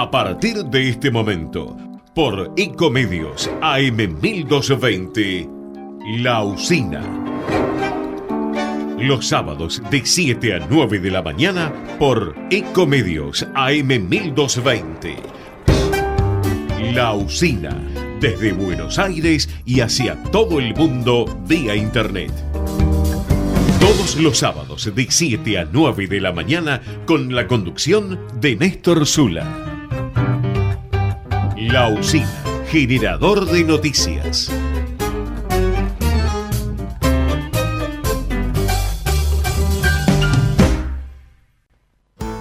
a partir de este momento por Ecomedios AM 1220 La Usina. Los sábados de 7 a 9 de la mañana por Ecomedios AM 1220. La Usina, desde Buenos Aires y hacia todo el mundo vía Internet. Todos los sábados de 7 a 9 de la mañana con la conducción de Néstor Zula. La Usina, generador de noticias.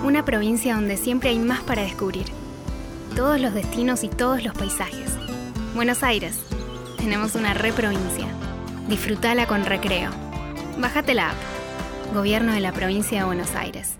Una provincia donde siempre hay más para descubrir. Todos los destinos y todos los paisajes. Buenos Aires. Tenemos una reprovincia. Disfrutala con recreo. Bájate la app. Gobierno de la provincia de Buenos Aires.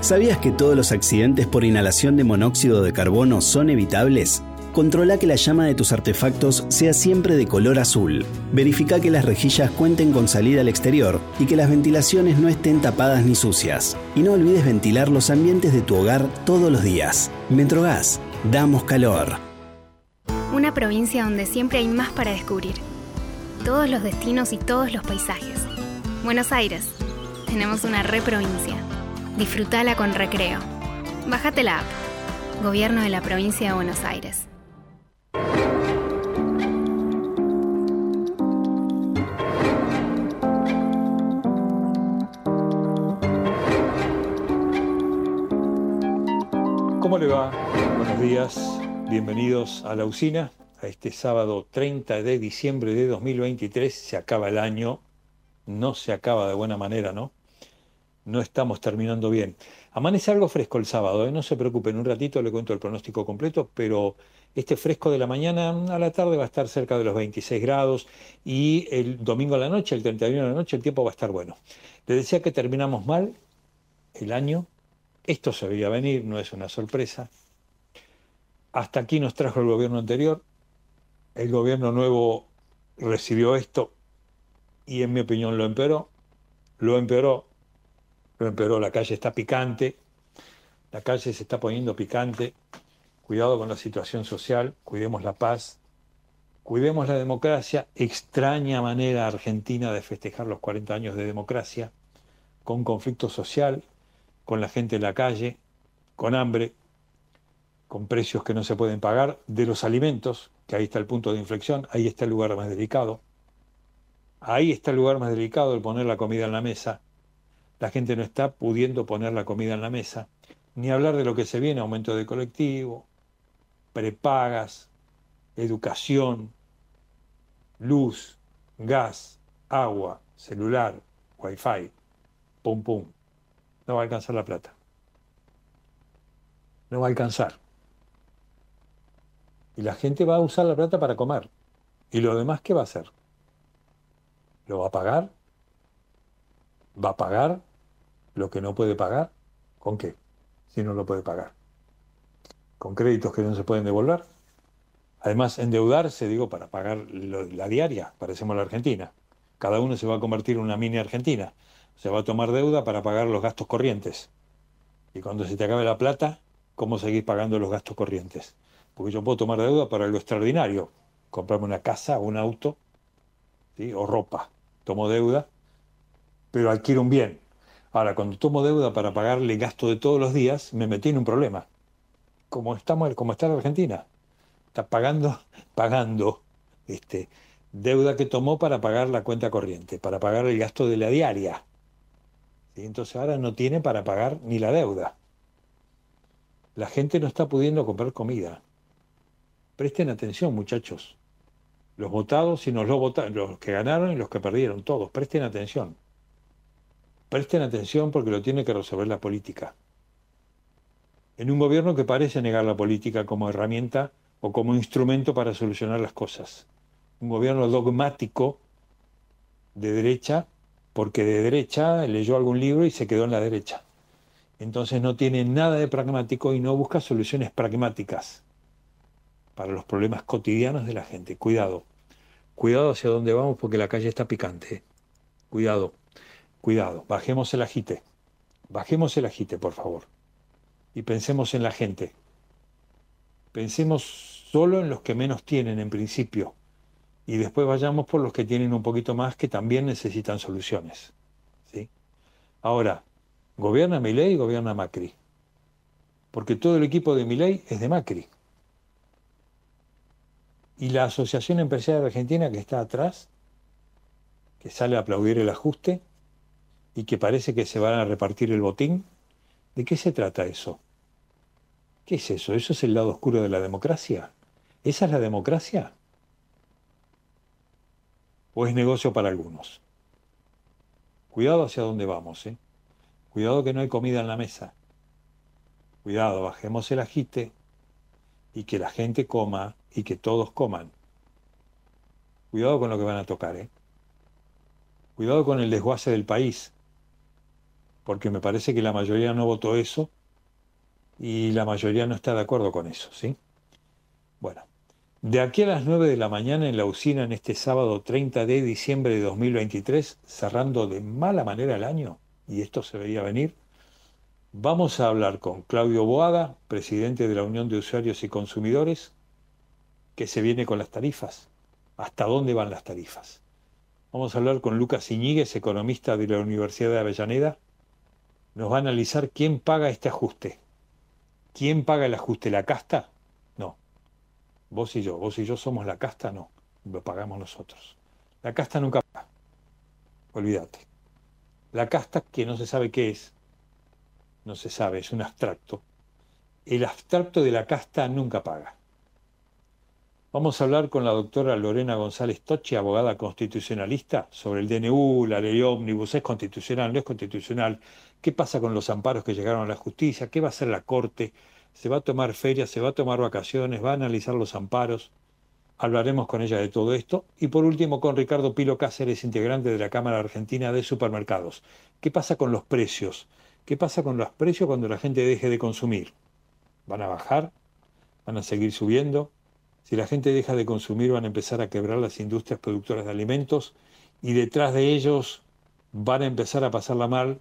¿Sabías que todos los accidentes por inhalación de monóxido de carbono son evitables? Controla que la llama de tus artefactos sea siempre de color azul. Verifica que las rejillas cuenten con salida al exterior y que las ventilaciones no estén tapadas ni sucias. Y no olvides ventilar los ambientes de tu hogar todos los días. Metrogas, damos calor. Una provincia donde siempre hay más para descubrir. Todos los destinos y todos los paisajes. Buenos Aires. Tenemos una reprovincia. Disfrutala con recreo. Bájate la app. Gobierno de la provincia de Buenos Aires. ¿Cómo le va? Buenos días, bienvenidos a la usina. A este sábado 30 de diciembre de 2023 se acaba el año. No se acaba de buena manera, ¿no? No estamos terminando bien. Amanece algo fresco el sábado, ¿eh? no se preocupen, un ratito le cuento el pronóstico completo, pero este fresco de la mañana a la tarde va a estar cerca de los 26 grados y el domingo a la noche, el 31 de la noche, el tiempo va a estar bueno. Les decía que terminamos mal el año, esto se veía venir, no es una sorpresa. Hasta aquí nos trajo el gobierno anterior, el gobierno nuevo recibió esto y en mi opinión lo empeoró, lo empeoró, lo empeoró, la calle está picante, la calle se está poniendo picante, cuidado con la situación social, cuidemos la paz, cuidemos la democracia, extraña manera argentina de festejar los 40 años de democracia, con conflicto social, con la gente en la calle, con hambre, con precios que no se pueden pagar, de los alimentos, que ahí está el punto de inflexión, ahí está el lugar más delicado. Ahí está el lugar más delicado, el poner la comida en la mesa. La gente no está pudiendo poner la comida en la mesa. Ni hablar de lo que se viene, aumento de colectivo, prepagas, educación, luz, gas, agua, celular, wifi, pum pum. No va a alcanzar la plata. No va a alcanzar. Y la gente va a usar la plata para comer. ¿Y lo demás qué va a hacer? ¿Lo va a pagar? ¿Va a pagar lo que no puede pagar? ¿Con qué? Si no lo puede pagar. ¿Con créditos que no se pueden devolver? Además, endeudarse, digo, para pagar lo- la diaria, parecemos la Argentina. Cada uno se va a convertir en una mini Argentina. Se va a tomar deuda para pagar los gastos corrientes. Y cuando se te acabe la plata, ¿cómo seguís pagando los gastos corrientes? Porque yo puedo tomar deuda para algo extraordinario. Comprarme una casa, un auto, ¿sí? o ropa. Tomo deuda, pero adquiero un bien. Ahora, cuando tomo deuda para pagarle gasto de todos los días, me metí en un problema. Como, estamos, como está la Argentina. Está pagando, pagando este, deuda que tomó para pagar la cuenta corriente, para pagar el gasto de la diaria. ¿Sí? Entonces ahora no tiene para pagar ni la deuda. La gente no está pudiendo comprar comida. Presten atención, muchachos. Los votados y los, los que ganaron y los que perdieron, todos. Presten atención. Presten atención porque lo tiene que resolver la política. en un gobierno que parece negar la política como herramienta o como instrumento para solucionar las cosas. Un gobierno dogmático de derecha, porque de derecha leyó algún libro y se quedó en la derecha. Entonces no tiene nada de pragmático y no busca soluciones pragmáticas para los problemas cotidianos de la gente. Cuidado, cuidado hacia dónde vamos porque la calle está picante. Cuidado, cuidado, bajemos el agite, bajemos el agite, por favor y pensemos en la gente. Pensemos solo en los que menos tienen en principio y después vayamos por los que tienen un poquito más que también necesitan soluciones. ¿sí? Ahora, ¿gobierna Milei y gobierna Macri? Porque todo el equipo de Milei es de Macri. Y la Asociación Empresarial Argentina que está atrás, que sale a aplaudir el ajuste y que parece que se van a repartir el botín, ¿de qué se trata eso? ¿Qué es eso? ¿Eso es el lado oscuro de la democracia? ¿Esa es la democracia? ¿O es negocio para algunos? Cuidado hacia dónde vamos, ¿eh? Cuidado que no hay comida en la mesa. Cuidado, bajemos el agite y que la gente coma y que todos coman. Cuidado con lo que van a tocar, ¿eh? Cuidado con el desguace del país, porque me parece que la mayoría no votó eso y la mayoría no está de acuerdo con eso, ¿sí? Bueno, de aquí a las 9 de la mañana en la usina en este sábado 30 de diciembre de 2023, cerrando de mala manera el año, y esto se veía venir, vamos a hablar con Claudio Boada, presidente de la Unión de Usuarios y Consumidores, que se viene con las tarifas. ¿Hasta dónde van las tarifas? Vamos a hablar con Lucas Iñiguez, economista de la Universidad de Avellaneda. Nos va a analizar quién paga este ajuste, ¿Quién paga el ajuste? ¿La casta? No. Vos y yo. Vos y yo somos la casta, no. Lo pagamos nosotros. La casta nunca paga. Olvídate. La casta que no se sabe qué es. No se sabe, es un abstracto. El abstracto de la casta nunca paga. Vamos a hablar con la doctora Lorena González Tochi, abogada constitucionalista, sobre el DNU, la ley ómnibus, es constitucional, no es constitucional, qué pasa con los amparos que llegaron a la justicia, qué va a hacer la Corte, se va a tomar ferias, se va a tomar vacaciones, va a analizar los amparos. Hablaremos con ella de todo esto. Y por último con Ricardo Pilo Cáceres, integrante de la Cámara Argentina de Supermercados. ¿Qué pasa con los precios? ¿Qué pasa con los precios cuando la gente deje de consumir? ¿Van a bajar? ¿Van a seguir subiendo? Si la gente deja de consumir van a empezar a quebrar las industrias productoras de alimentos y detrás de ellos van a empezar a pasarla mal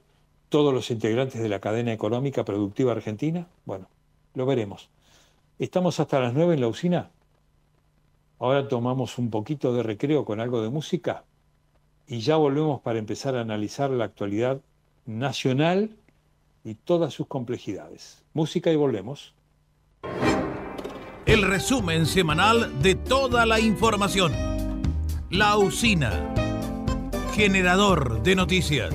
todos los integrantes de la cadena económica productiva argentina. Bueno, lo veremos. Estamos hasta las 9 en la usina. Ahora tomamos un poquito de recreo con algo de música y ya volvemos para empezar a analizar la actualidad nacional y todas sus complejidades. Música y volvemos el resumen semanal de toda la información. La usina, generador de noticias.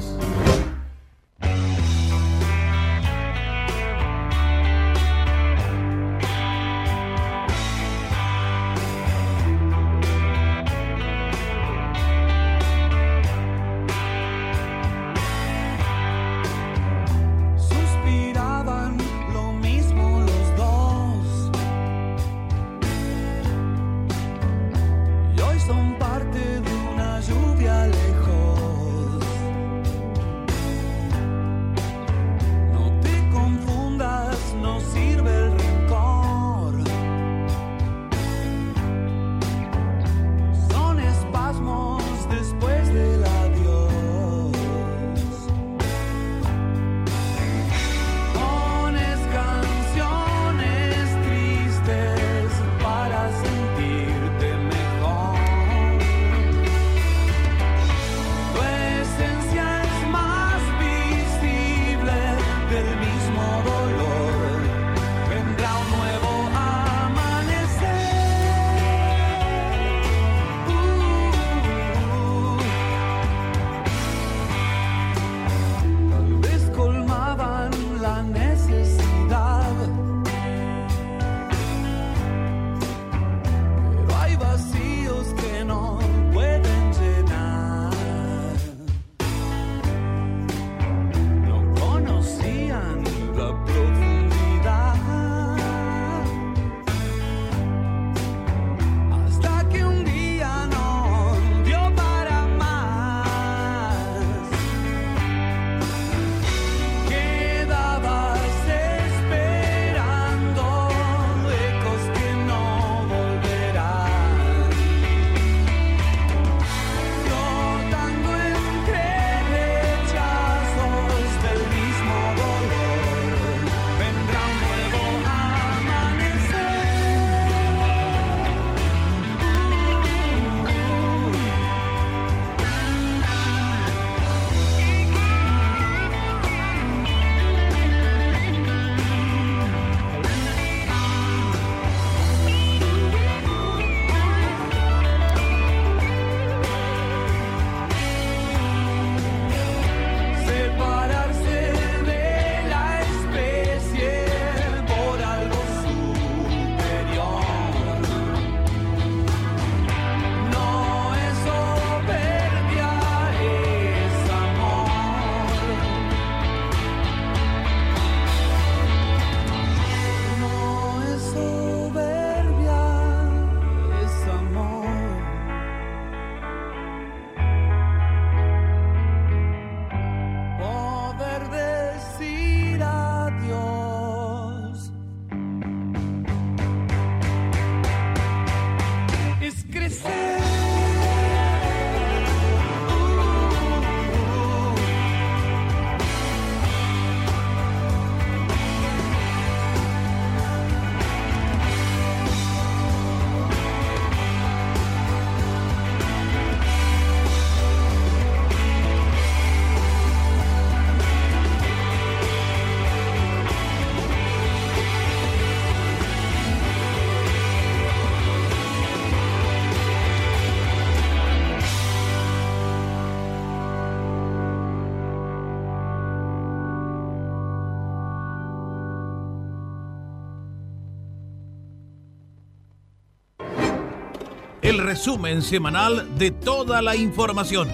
El resumen semanal de toda la información.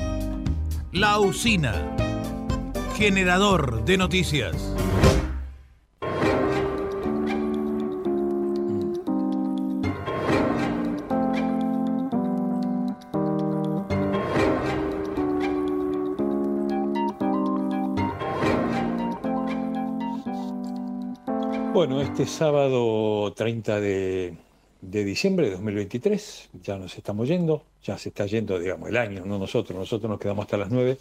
La usina, generador de noticias. Bueno, este sábado 30 de de diciembre de 2023, ya nos estamos yendo, ya se está yendo, digamos, el año, no nosotros, nosotros nos quedamos hasta las 9,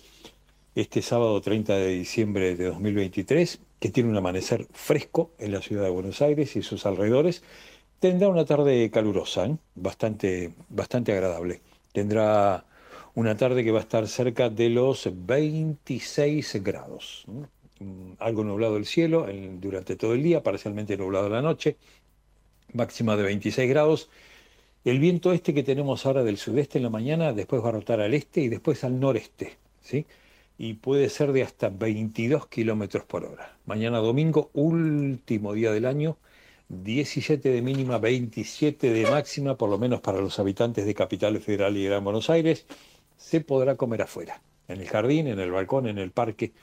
este sábado 30 de diciembre de 2023, que tiene un amanecer fresco en la ciudad de Buenos Aires y sus alrededores, tendrá una tarde calurosa, ¿eh? bastante, bastante agradable. Tendrá una tarde que va a estar cerca de los 26 grados. Mm, algo nublado el cielo durante todo el día, parcialmente nublado la noche, máxima de 26 grados. El viento este que tenemos ahora del sudeste en la mañana, después va a rotar al este y después al noreste, ¿sí? Y puede ser de hasta 22 kilómetros por hora. Mañana domingo, último día del año, 17 de mínima, 27 de máxima, por lo menos para los habitantes de Capital Federal y Gran Buenos Aires, se podrá comer afuera, en el jardín, en el balcón, en el parque,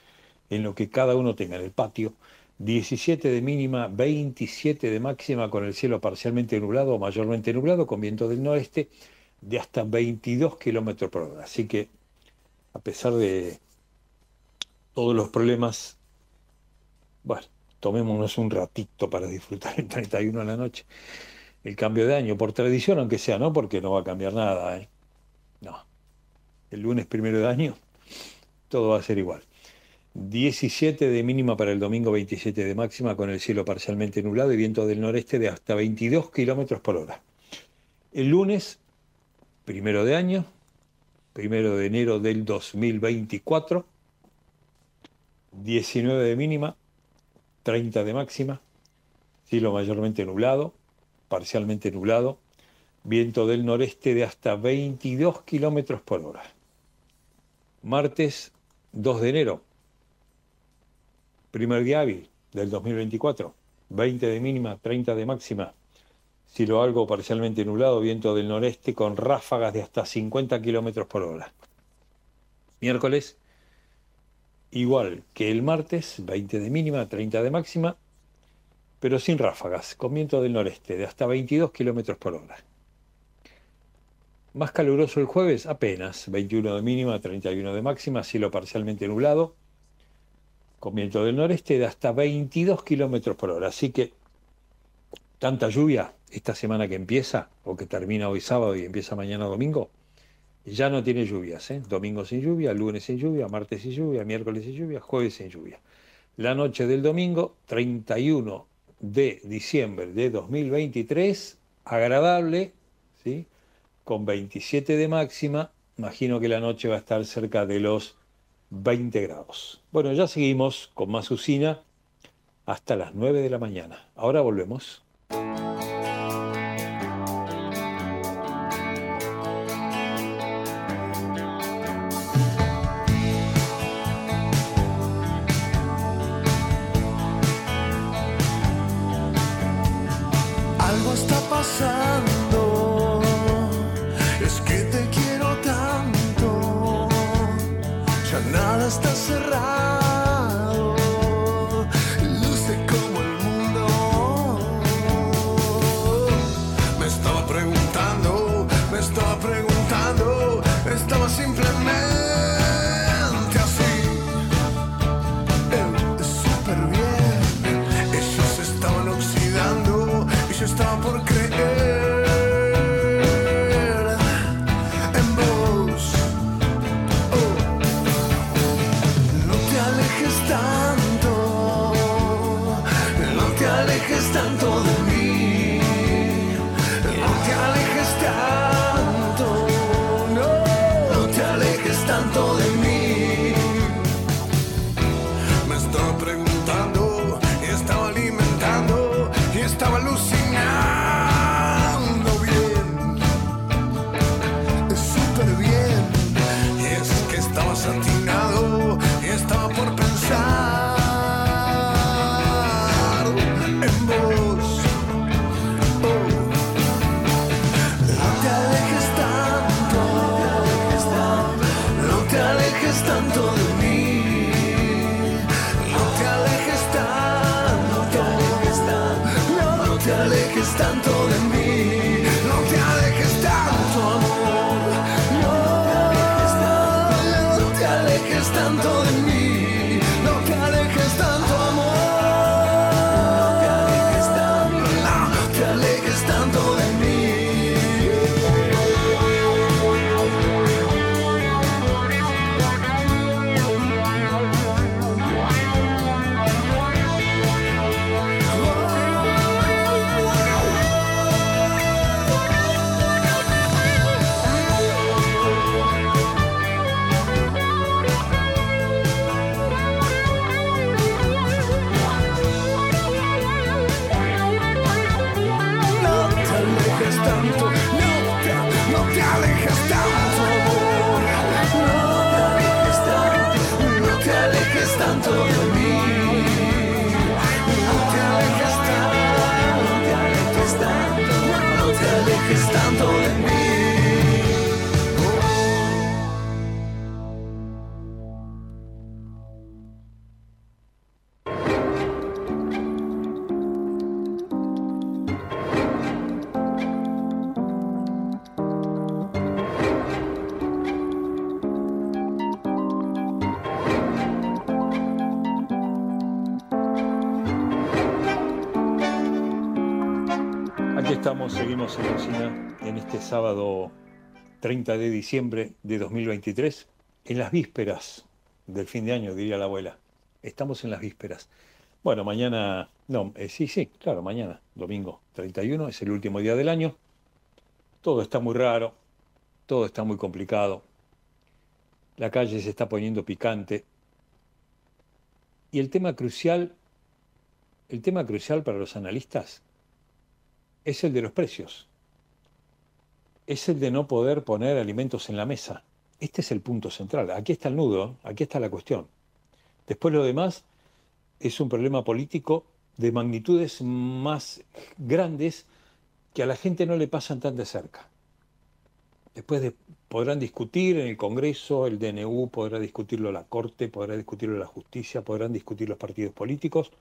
en lo que cada uno tenga, en el patio 17 de mínima, 27 de máxima con el cielo parcialmente nublado o mayormente nublado con viento del noreste de hasta 22 kilómetros por hora. Así que, a pesar de todos los problemas, bueno, tomémonos un ratito para disfrutar el 31 de la noche. El cambio de año, por tradición, aunque sea, ¿no? Porque no va a cambiar nada, ¿eh? No. El lunes primero de año, todo va a ser igual. 17 de mínima para el domingo, 27 de máxima, con el cielo parcialmente nublado y viento del noreste de hasta 22 kilómetros por hora. El lunes, primero de año, primero de enero del 2024, 19 de mínima, 30 de máxima, cielo mayormente nublado, parcialmente nublado, viento del noreste de hasta 22 kilómetros por hora. Martes 2 de enero, Primer día hábil del 2024, 20 de mínima, 30 de máxima. Cielo algo parcialmente nublado, viento del noreste con ráfagas de hasta 50 kilómetros por hora. Miércoles, igual que el martes, 20 de mínima, 30 de máxima, pero sin ráfagas, con viento del noreste de hasta 22 kilómetros por hora. Más caluroso el jueves, apenas, 21 de mínima, 31 de máxima, cielo parcialmente nublado, con viento del noreste de hasta 22 kilómetros por hora. Así que tanta lluvia esta semana que empieza, o que termina hoy sábado y empieza mañana domingo, ya no tiene lluvias. ¿eh? Domingo sin lluvia, lunes sin lluvia, martes sin lluvia, miércoles sin lluvia, jueves sin lluvia. La noche del domingo, 31 de diciembre de 2023, agradable, ¿sí? con 27 de máxima. Imagino que la noche va a estar cerca de los 20 grados. Bueno, ya seguimos con más usina hasta las 9 de la mañana. Ahora volvemos. Seguimos en cocina en este sábado 30 de diciembre de 2023, en las vísperas del fin de año, diría la abuela. Estamos en las vísperas. Bueno, mañana, no, eh, sí, sí, claro, mañana, domingo 31, es el último día del año. Todo está muy raro, todo está muy complicado. La calle se está poniendo picante. Y el tema crucial, el tema crucial para los analistas es el de los precios. Es el de no poder poner alimentos en la mesa. Este es el punto central. Aquí está el nudo, aquí está la cuestión. Después lo demás es un problema político de magnitudes más grandes que a la gente no le pasan tan de cerca. Después podrán discutir en el Congreso, el DNU podrá discutirlo la Corte, podrá discutirlo la justicia, podrán discutir los partidos políticos,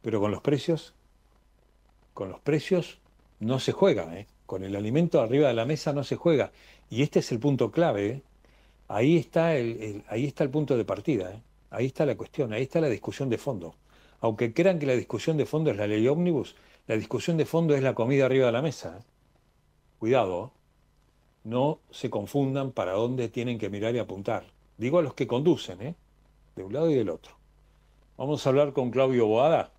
pero con los precios con los precios no se juega, ¿eh? con el alimento arriba de la mesa no se juega. Y este es el punto clave. ¿eh? Ahí, está el, ahí está el punto de partida. ¿eh? Ahí está la cuestión, ahí está la discusión de fondo. Aunque crean que la discusión de fondo es la ley ómnibus, la discusión de fondo es la comida arriba de la mesa. Cuidado, no se confundan para dónde tienen que mirar y apuntar. Digo a los que conducen, de un lado y del otro. Vamos a hablar con Claudio Boada,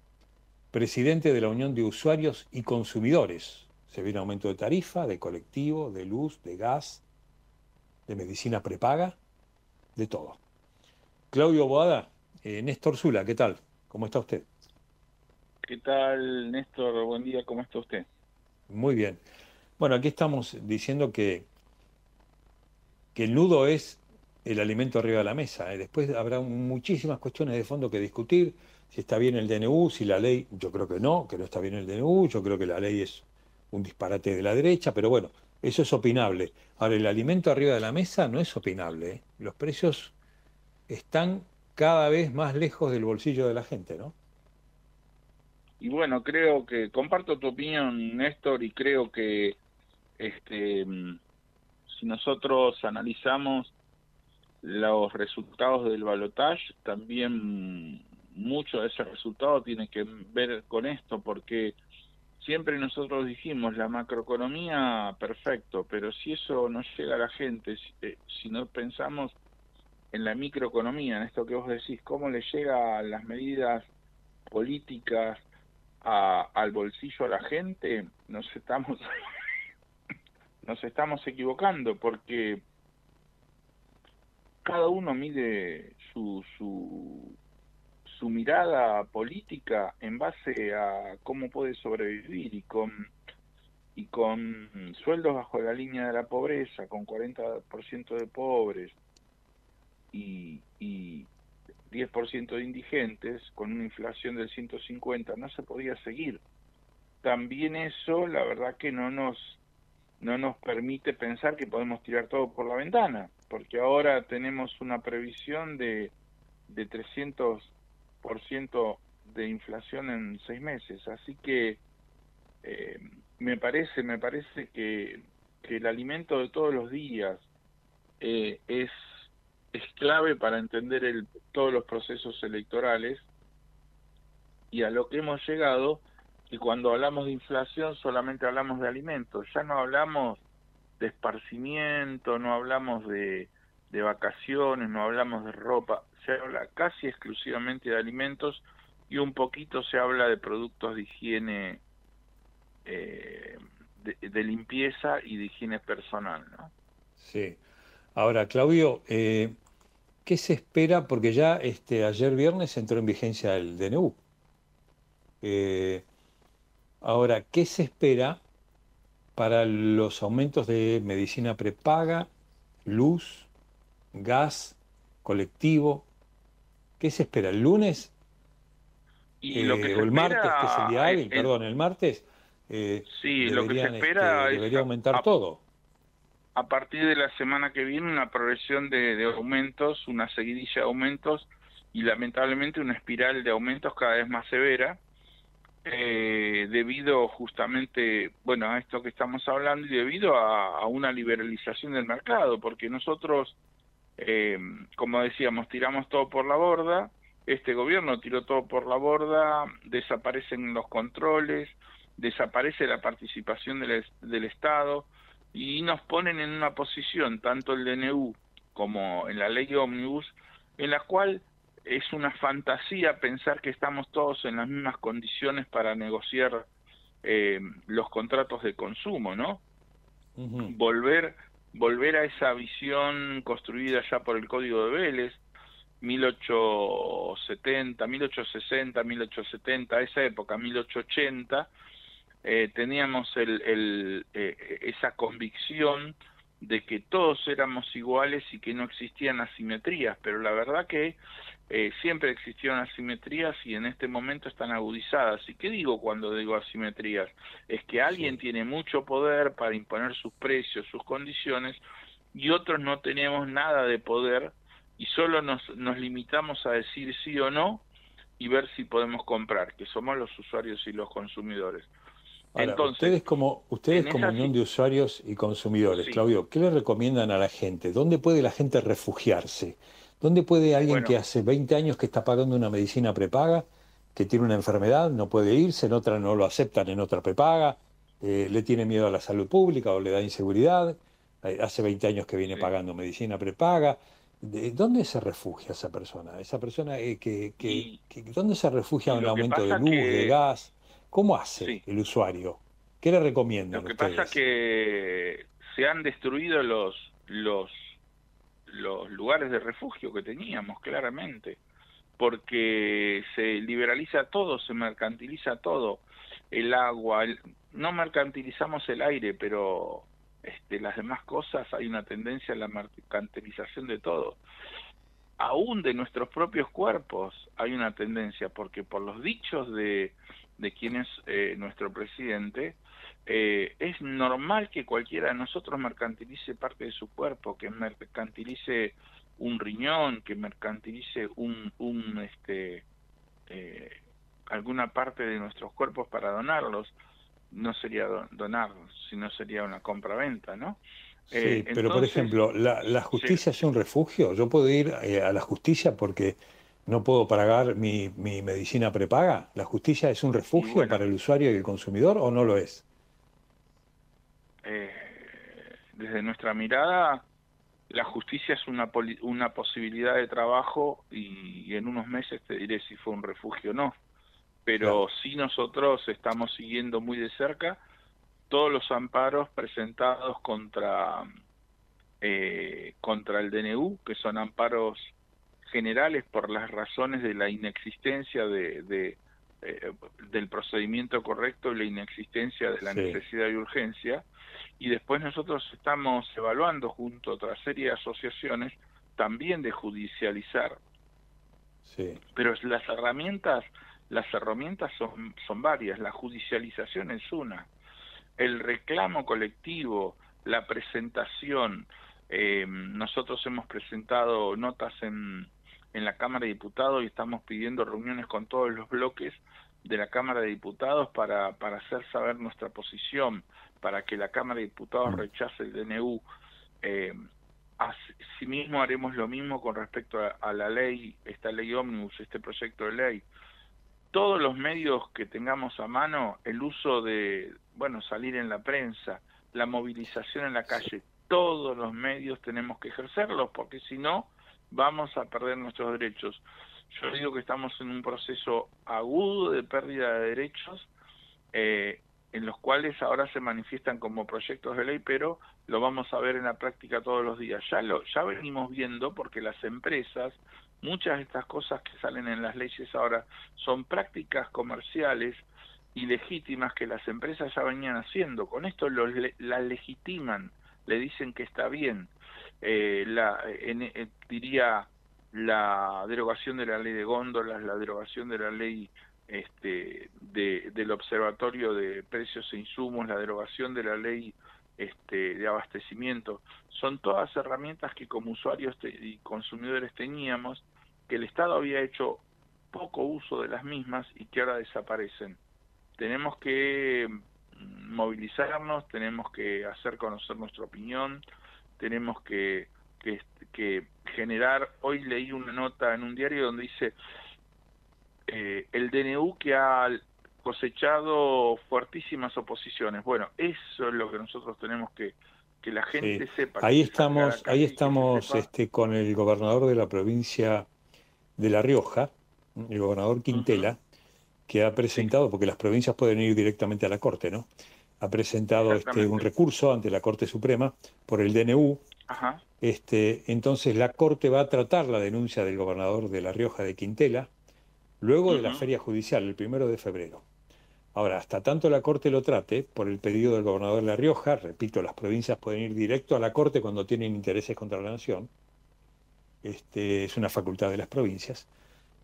presidente de la Unión de Usuarios y Consumidores. Se viene aumento de tarifa, de colectivo, de luz, de gas, de medicina prepaga, de todo. Claudio Boada, eh, Néstor Zula, ¿qué tal? ¿Cómo está usted? ¿Qué tal, Néstor? Buen día, ¿cómo está usted? Muy bien. Bueno, aquí estamos diciendo que, que el nudo es el alimento arriba de la mesa. ¿eh? Después habrá muchísimas cuestiones de fondo que discutir si está bien el DNU, si la ley, yo creo que no, que no está bien el DNU, yo creo que la ley es un disparate de la derecha, pero bueno, eso es opinable. Ahora, el alimento arriba de la mesa no es opinable. ¿eh? Los precios están cada vez más lejos del bolsillo de la gente, ¿no? Y bueno, creo que comparto tu opinión, Néstor, y creo que este si nosotros analizamos los resultados del balotage, también mucho de ese resultado tiene que ver con esto, porque siempre nosotros dijimos la macroeconomía perfecto, pero si eso no llega a la gente, si, eh, no pensamos en la microeconomía, en esto que vos decís, cómo le llegan las medidas políticas al bolsillo a la gente, nos estamos nos estamos equivocando porque cada uno mide su, su, su mirada política en base a cómo puede sobrevivir y con y con sueldos bajo la línea de la pobreza, con 40% de pobres y, y 10% de indigentes, con una inflación del 150, no se podía seguir. También eso, la verdad que no nos no nos permite pensar que podemos tirar todo por la ventana, porque ahora tenemos una previsión de, de 300% de inflación en seis meses. Así que eh, me parece, me parece que, que, el alimento de todos los días eh, es, es clave para entender el, todos los procesos electorales y a lo que hemos llegado y cuando hablamos de inflación solamente hablamos de alimentos, ya no hablamos de esparcimiento, no hablamos de, de vacaciones, no hablamos de ropa, se habla casi exclusivamente de alimentos y un poquito se habla de productos de higiene, eh, de, limpieza y de higiene personal. ¿no? Sí. Ahora, Claudio, eh, ¿qué se espera? Porque ya este, ayer viernes entró en vigencia el DNU. Eh, Ahora, ¿qué se espera para los aumentos de medicina prepaga, luz, gas, colectivo? ¿Qué se espera? ¿El lunes? Y lo que eh, o el martes, que es el día hábil, perdón, el martes. Eh, sí, lo que se espera este, debería aumentar todo. A partir de la semana que viene, una progresión de, de aumentos, una seguidilla de aumentos y lamentablemente una espiral de aumentos cada vez más severa eh, debido justamente, bueno, a esto que estamos hablando y debido a, una liberalización del mercado, porque nosotros, eh, como decíamos, tiramos todo por la borda, este gobierno tiró todo por la borda, desaparecen los controles, desaparece la participación del, del Estado y nos ponen en una posición, tanto el DNU como en la ley Omnibus, en la cual es una fantasía pensar que estamos todos en las mismas condiciones para negociar eh, los contratos de consumo, ¿no? Volver volver a esa visión construida ya por el Código de Vélez, 1870, 1860, 1870, esa época, 1880, eh, teníamos el, el, eh, esa convicción de que todos éramos iguales y que no existían asimetrías, pero la verdad que eh, siempre existieron asimetrías y en este momento están agudizadas. ¿Y qué digo cuando digo asimetrías? Es que alguien tiene mucho poder para imponer sus precios, sus condiciones, y otros no tenemos nada de poder y solo nos, nos limitamos a decir sí o no y ver si podemos comprar, que somos los usuarios y los consumidores. Entonces, ustedes como ustedes como unión de usuarios y consumidores, Claudio, ¿qué le recomiendan a la gente? ¿Dónde puede la gente refugiarse? ¿Dónde puede alguien que hace 20 años que está pagando una medicina prepaga, que tiene una enfermedad, no puede irse, en otra no lo aceptan en otra prepaga, eh, le tiene miedo a la salud pública o le da inseguridad, eh, hace 20 años que viene pagando medicina prepaga? ¿De ¿Dónde se refugia esa persona? Esa persona eh, que, que, ¿Dónde se refugia en un aumento de luz, de gas? ¿Cómo hace el usuario? ¿Qué le recomiendan? Lo que pasa es que se han destruido los, los los lugares de refugio que teníamos, claramente, porque se liberaliza todo, se mercantiliza todo, el agua, no mercantilizamos el aire, pero este, las demás cosas hay una tendencia a la mercantilización de todo. Aún de nuestros propios cuerpos hay una tendencia, porque por los dichos de, de quien es eh, nuestro presidente, eh, es normal que cualquiera de nosotros mercantilice parte de su cuerpo, que mercantilice un riñón, que mercantilice un, un este, eh, alguna parte de nuestros cuerpos para donarlos. No sería donarlos, sino sería una compra-venta, ¿no? Sí, eh, pero por ejemplo, ¿la, justicia es un refugio? ¿Yo puedo ir a la justicia porque no puedo pagar mi, mi medicina prepaga? ¿La justicia es un refugio para el usuario y el consumidor o no lo es? eh, desde nuestra mirada, la justicia es una, una posibilidad de trabajo y, en unos meses te diré si fue un refugio o no. Pero sí nosotros estamos siguiendo muy de cerca todos los amparos presentados contra, eh, contra el DNU, que son amparos generales por las razones de la inexistencia de, eh, del procedimiento correcto y la inexistencia de la necesidad y urgencia. Y después nosotros estamos evaluando junto a otra serie de asociaciones también de judicializar. Sí. Pero las herramientas, las herramientas son, son varias, la judicialización es una el reclamo colectivo, la presentación. Eh, nosotros hemos presentado notas en, en la Cámara de Diputados y estamos pidiendo reuniones con todos los bloques de la Cámara de Diputados para, para hacer saber nuestra posición, para que la Cámara de Diputados mm. rechace el DNU. Eh, asimismo haremos lo mismo con respecto a, la ley, esta ley ómnibus, este proyecto de ley todos los medios que tengamos a mano, el uso de, bueno, salir en la prensa, la movilización en la calle, todos los medios tenemos que ejercerlos, porque si no, vamos a perder nuestros derechos. Yo digo que estamos en un proceso agudo de pérdida de derechos, eh, en los cuales ahora se manifiestan como proyectos de ley, pero lo vamos a ver en la práctica todos los días. Ya lo ya venimos viendo porque las empresas Muchas de estas cosas que salen en las leyes ahora son prácticas comerciales ilegítimas que las empresas ya venían haciendo. Con esto lo, la legitiman, le dicen que está bien. Eh, la, diría la derogación de la ley de góndolas, la derogación de la ley este, de, del observatorio de precios e insumos, la derogación de la ley este, de abastecimiento, son todas herramientas que como usuarios y consumidores teníamos que el Estado había hecho poco uso de las mismas y que ahora desaparecen. Tenemos que mm, movilizarnos, tenemos que hacer conocer nuestra opinión, tenemos que, que, generar, hoy leí una nota en un diario donde dice eh, el DNU que ha cosechado fuertísimas oposiciones. Bueno, eso es lo que nosotros tenemos que que la gente sepa. Ahí estamos, ahí estamos este, con el gobernador de la provincia de La Rioja, el gobernador Quintela, que ha presentado, porque las provincias pueden ir directamente a la Corte, ¿no? Ha presentado este, un recurso ante la Corte Suprema por el DNU. Este, entonces la Corte va a tratar la denuncia del gobernador de La Rioja de Quintela luego de la feria judicial, el primero de febrero. Ahora, hasta tanto la Corte lo trate, por el pedido del gobernador de La Rioja, repito, las provincias pueden ir directo a la Corte cuando tienen intereses contra la nación, este, es una facultad de las provincias,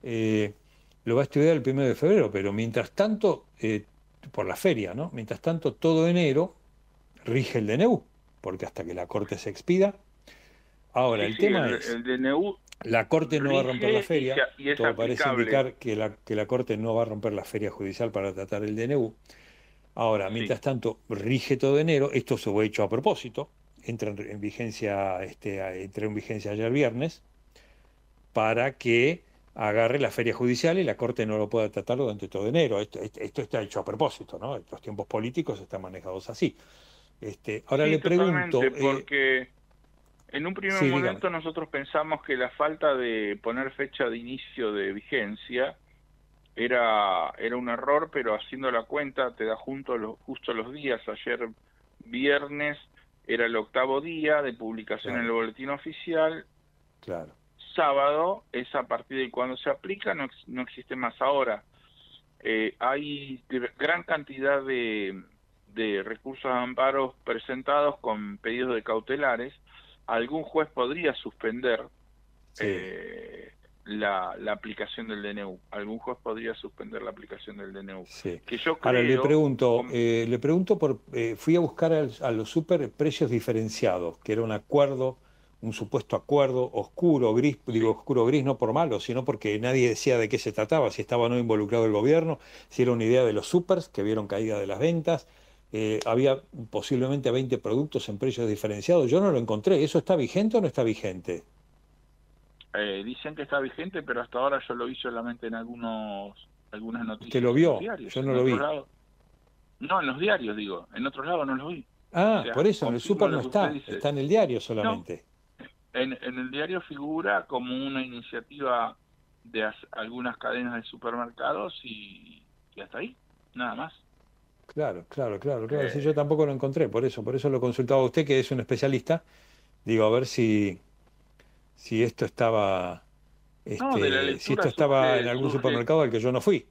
eh, lo va a estudiar el primero de febrero, pero mientras tanto, eh, por la feria, ¿no? Mientras tanto, todo enero rige el DNU, porque hasta que la Corte se expida. Ahora, el tema es, el DNU la Corte no va a romper la feria, todo parece indicar que la, que la Corte no va a romper la feria judicial para tratar el DNU. Ahora, mientras tanto, rige todo enero, esto se fue hecho a propósito, entra en vigencia, este, entró en vigencia ayer viernes, para que agarre la feria judicial y la Corte no lo pueda tratar durante todo enero. Esto, está hecho a propósito, ¿no? Los tiempos políticos están manejados así. Este, ahora le pregunto... Eh, porque en un primer momento nosotros pensamos que la falta de poner fecha de inicio de vigencia era, era un error, pero haciendo la cuenta te da junto los, justo los días. Ayer viernes era el octavo día de publicación en el boletín oficial. Claro sábado es a partir de cuando se aplica, no, no existe más ahora. Eh, hay gran cantidad de, de recursos de amparos presentados con pedidos de cautelares. Algún juez podría suspender eh, la, la, aplicación del DNU. Algún juez podría suspender la aplicación del DNU. Que yo Ahora le pregunto, eh, le pregunto por, fui a buscar a los super precios diferenciados, que era un acuerdo un supuesto acuerdo oscuro, gris, digo oscuro gris no por malo, sino porque nadie decía de qué se trataba, si estaba o no involucrado el gobierno, si era una idea de los supers que vieron caída de las ventas, eh, había posiblemente 20 productos en precios diferenciados, yo no lo encontré, ¿eso está vigente o no está vigente? Eh, dicen que está vigente, pero hasta ahora yo lo vi solamente en algunos algunas noticias. ¿Usted lo vio? Yo no lo vi. no, en los diarios digo, en otros lados no lo vi. Ah, por eso, en el super no está, está en el diario solamente. En, el diario figura como una iniciativa de algunas cadenas de supermercados y, hasta ahí, nada más. Claro, claro, claro, claro. yo tampoco lo encontré, por eso, por eso lo consultaba a usted, que es un especialista. Digo, a ver si, si esto estaba, este, si esto estaba en algún supermercado al que yo no fui.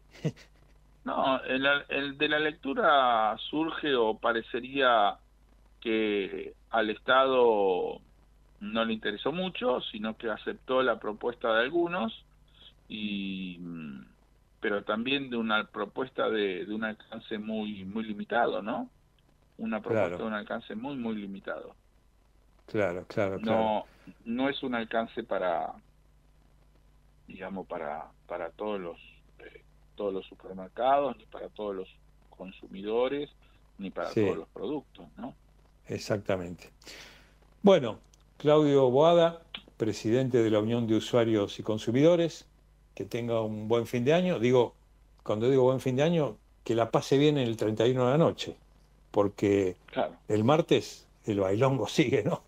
no, el, de la lectura surge o parecería que al Estado no le interesó mucho, sino que aceptó la propuesta de algunos y pero también de una propuesta de, de un alcance muy muy limitado, ¿no? Una propuesta de un alcance muy muy limitado. Claro, claro, claro. No no es un alcance para digamos para para todos los eh, todos los supermercados ni para todos los consumidores ni para todos los productos, ¿no? Exactamente. Bueno, Claudio Boada, presidente de la Unión de Usuarios y Consumidores, que tenga un buen fin de año. Digo, cuando digo buen fin de año, que la pase bien en el 31 de la noche, porque el martes el bailongo sigue, ¿no?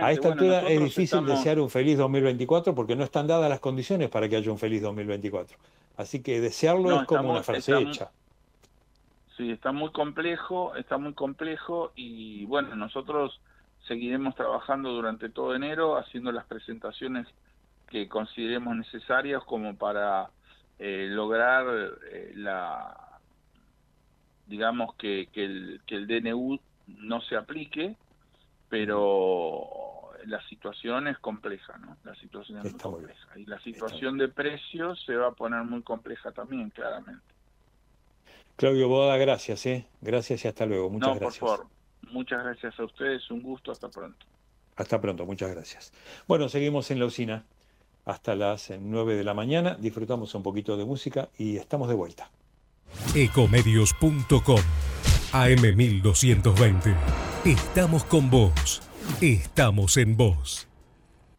a esta altura es difícil desear un feliz 2024 porque no están dadas las condiciones para que haya un feliz 2024. Así que desearlo es como una frase hecha. Sí, está muy complejo, está muy complejo y bueno, nosotros seguiremos trabajando durante todo enero haciendo las presentaciones que consideremos necesarias como para eh, lograr eh, la digamos que, que, el, que el DNU no se aplique pero la situación es compleja no la situación es muy compleja. Y la situación de precios se va a poner muy compleja también claramente. Claudio Boda gracias eh gracias y hasta luego. Muchas no, gracias. por favor Muchas gracias a ustedes, un gusto, hasta pronto. Hasta pronto, muchas gracias. Bueno, seguimos en la usina hasta las 9 de la mañana, disfrutamos un poquito de música y estamos de vuelta. Ecomedios.com AM1220. Estamos con vos. Estamos en vos.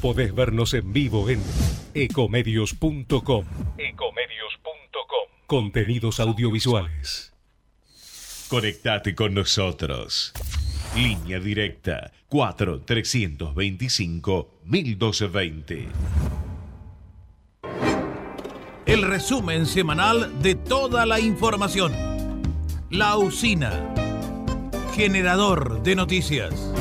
Podés vernos en vivo en ecomedios.com. Ecomedios.com. Contenidos audiovisuales. Conectate con nosotros. Línea directa 4 325 1220. El resumen semanal de toda la información. La usina. Generador de noticias.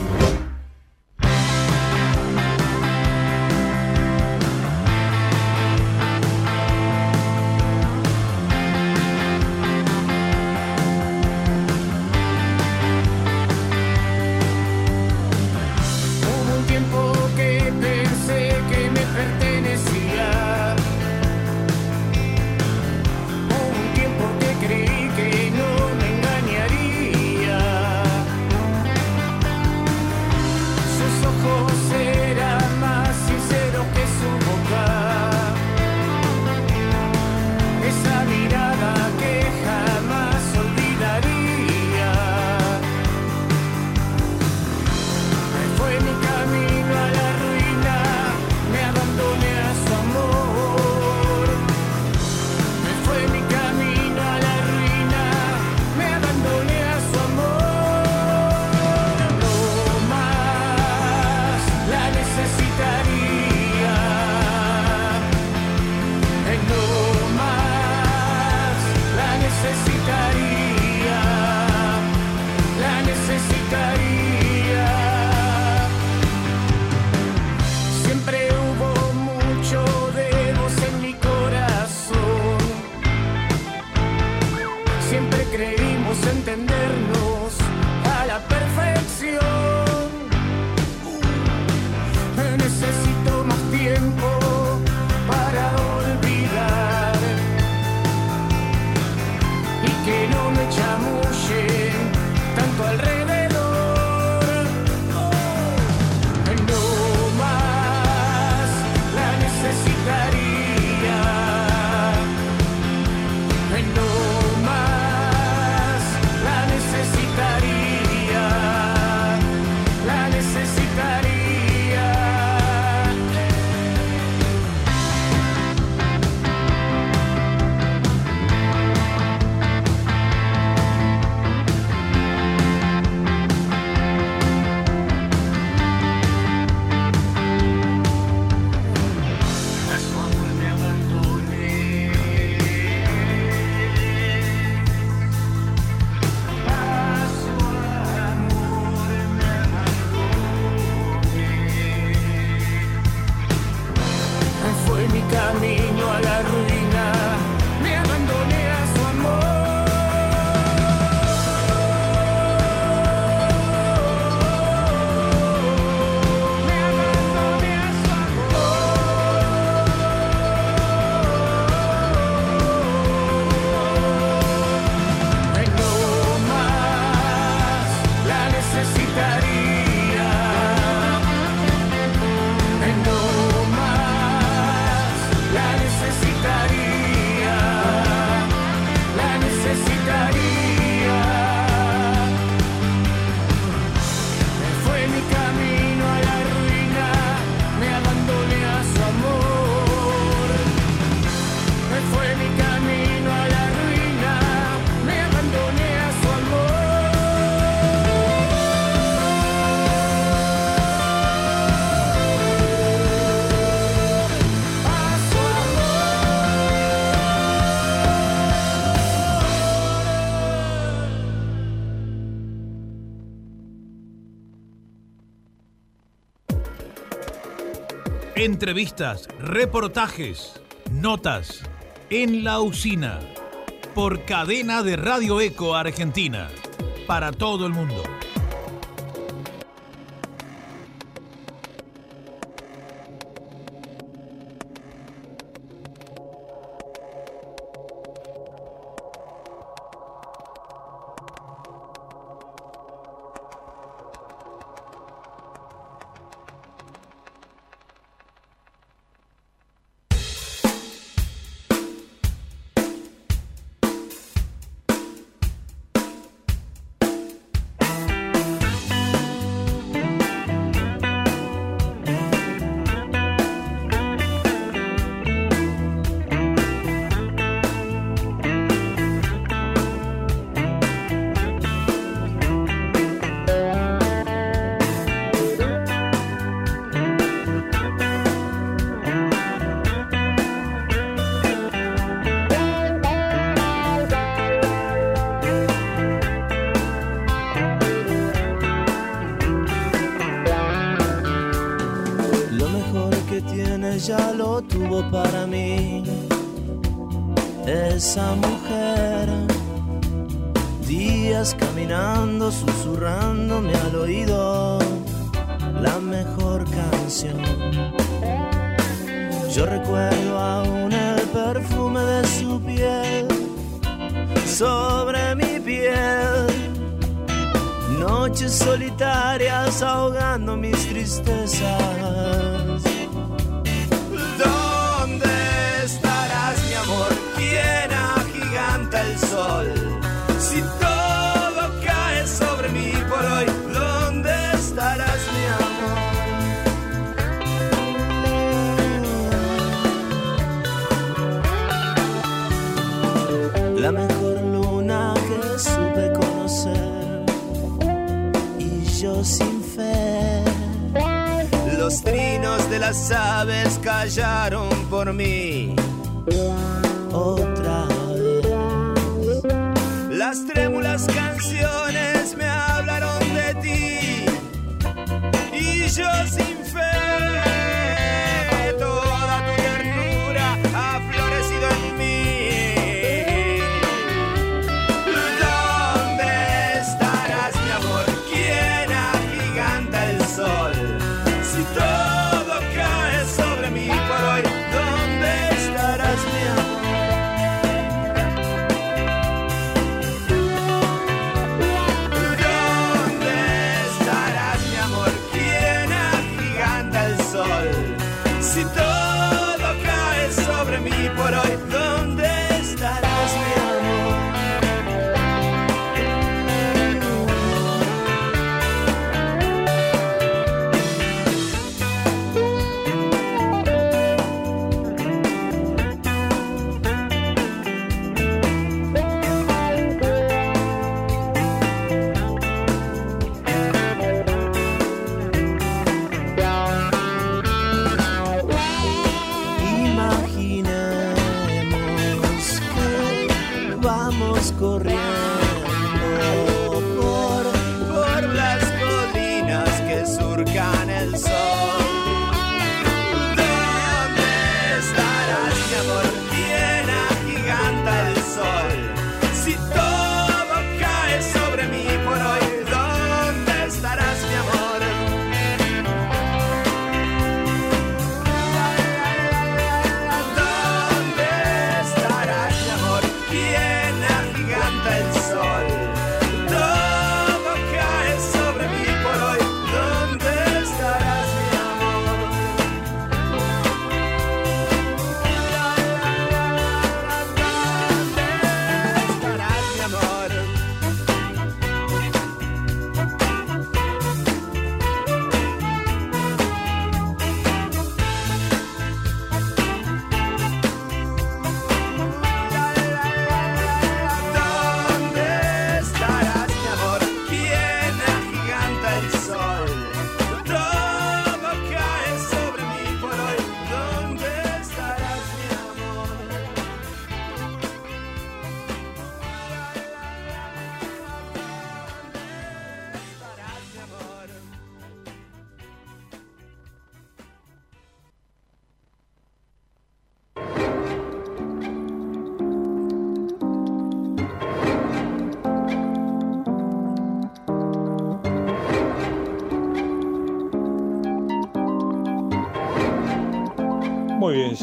Entrevistas, reportajes, notas en la usina por cadena de Radio Eco Argentina para todo el mundo.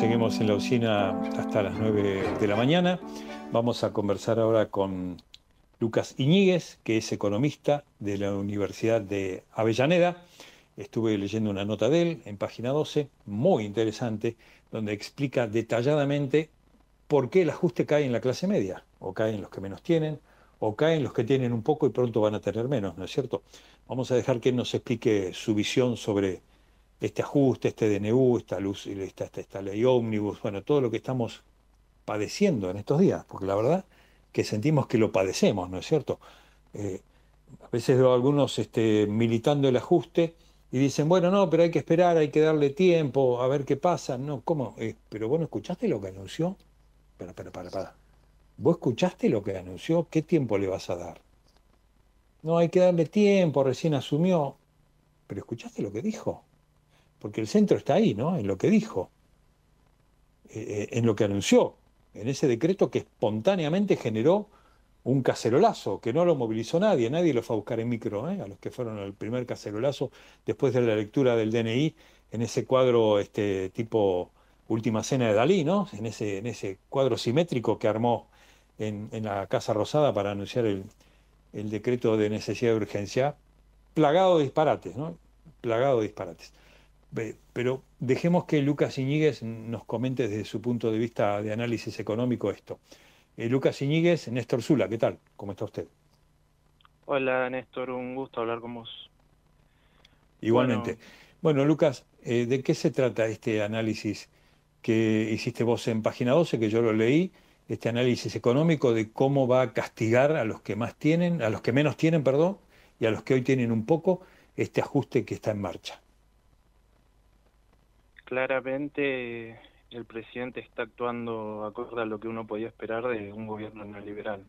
Seguimos en la usina hasta las 9 de la mañana. Vamos a conversar ahora con Lucas Iñiguez, que es economista de la Universidad de Avellaneda. Estuve leyendo una nota de él en página 12, muy interesante, donde explica detalladamente por qué el ajuste cae en la clase media, o cae en los que menos tienen, o cae en los que tienen un poco y pronto van a tener menos, ¿no es cierto? Vamos a dejar que él nos explique su visión sobre este ajuste, este DNU, esta, luz, esta, esta, ley ómnibus, bueno, todo lo que estamos padeciendo en estos días, porque la verdad que sentimos que lo padecemos, ¿no es cierto? Eh, a veces veo algunos este, militando el ajuste y dicen, bueno, no, pero hay que esperar, hay que darle tiempo, a ver qué pasa. No, ¿cómo? Eh, pero bueno, ¿escuchaste lo que anunció? Espera, espera, para, para. ¿Vos escuchaste lo que anunció? ¿Qué tiempo le vas a dar? No, hay que darle tiempo, recién asumió. Pero ¿escuchaste lo que dijo? Porque el centro está ahí, ¿no? En lo que dijo, eh, en lo que anunció, en ese decreto que espontáneamente generó un cacerolazo, que no lo movilizó nadie, nadie lo fue a buscar en micro, ¿eh? a los que fueron al primer cacerolazo después de la lectura del DNI en ese cuadro este, tipo Última Cena de Dalí, ¿no? en, ese, en ese cuadro simétrico que armó en, la Casa Rosada para anunciar el, el, decreto de necesidad de urgencia, plagado de disparates, ¿no? plagado de disparates. Pero dejemos que Lucas Iñiguez nos comente desde su punto de vista de análisis económico esto. Eh, Lucas Iñiguez, Néstor Zula, ¿qué tal? ¿Cómo está usted? Hola Néstor, un gusto hablar con vos. Igualmente. Bueno, Lucas, eh, ¿de qué se trata este análisis que hiciste vos en página 12, que yo lo leí? Este análisis económico de cómo va a castigar a los que más tienen, a los que menos tienen, perdón, y a los que hoy tienen un poco, este ajuste que está en marcha. Claramente el presidente está actuando acorde a lo que uno podía esperar de un gobierno neoliberal.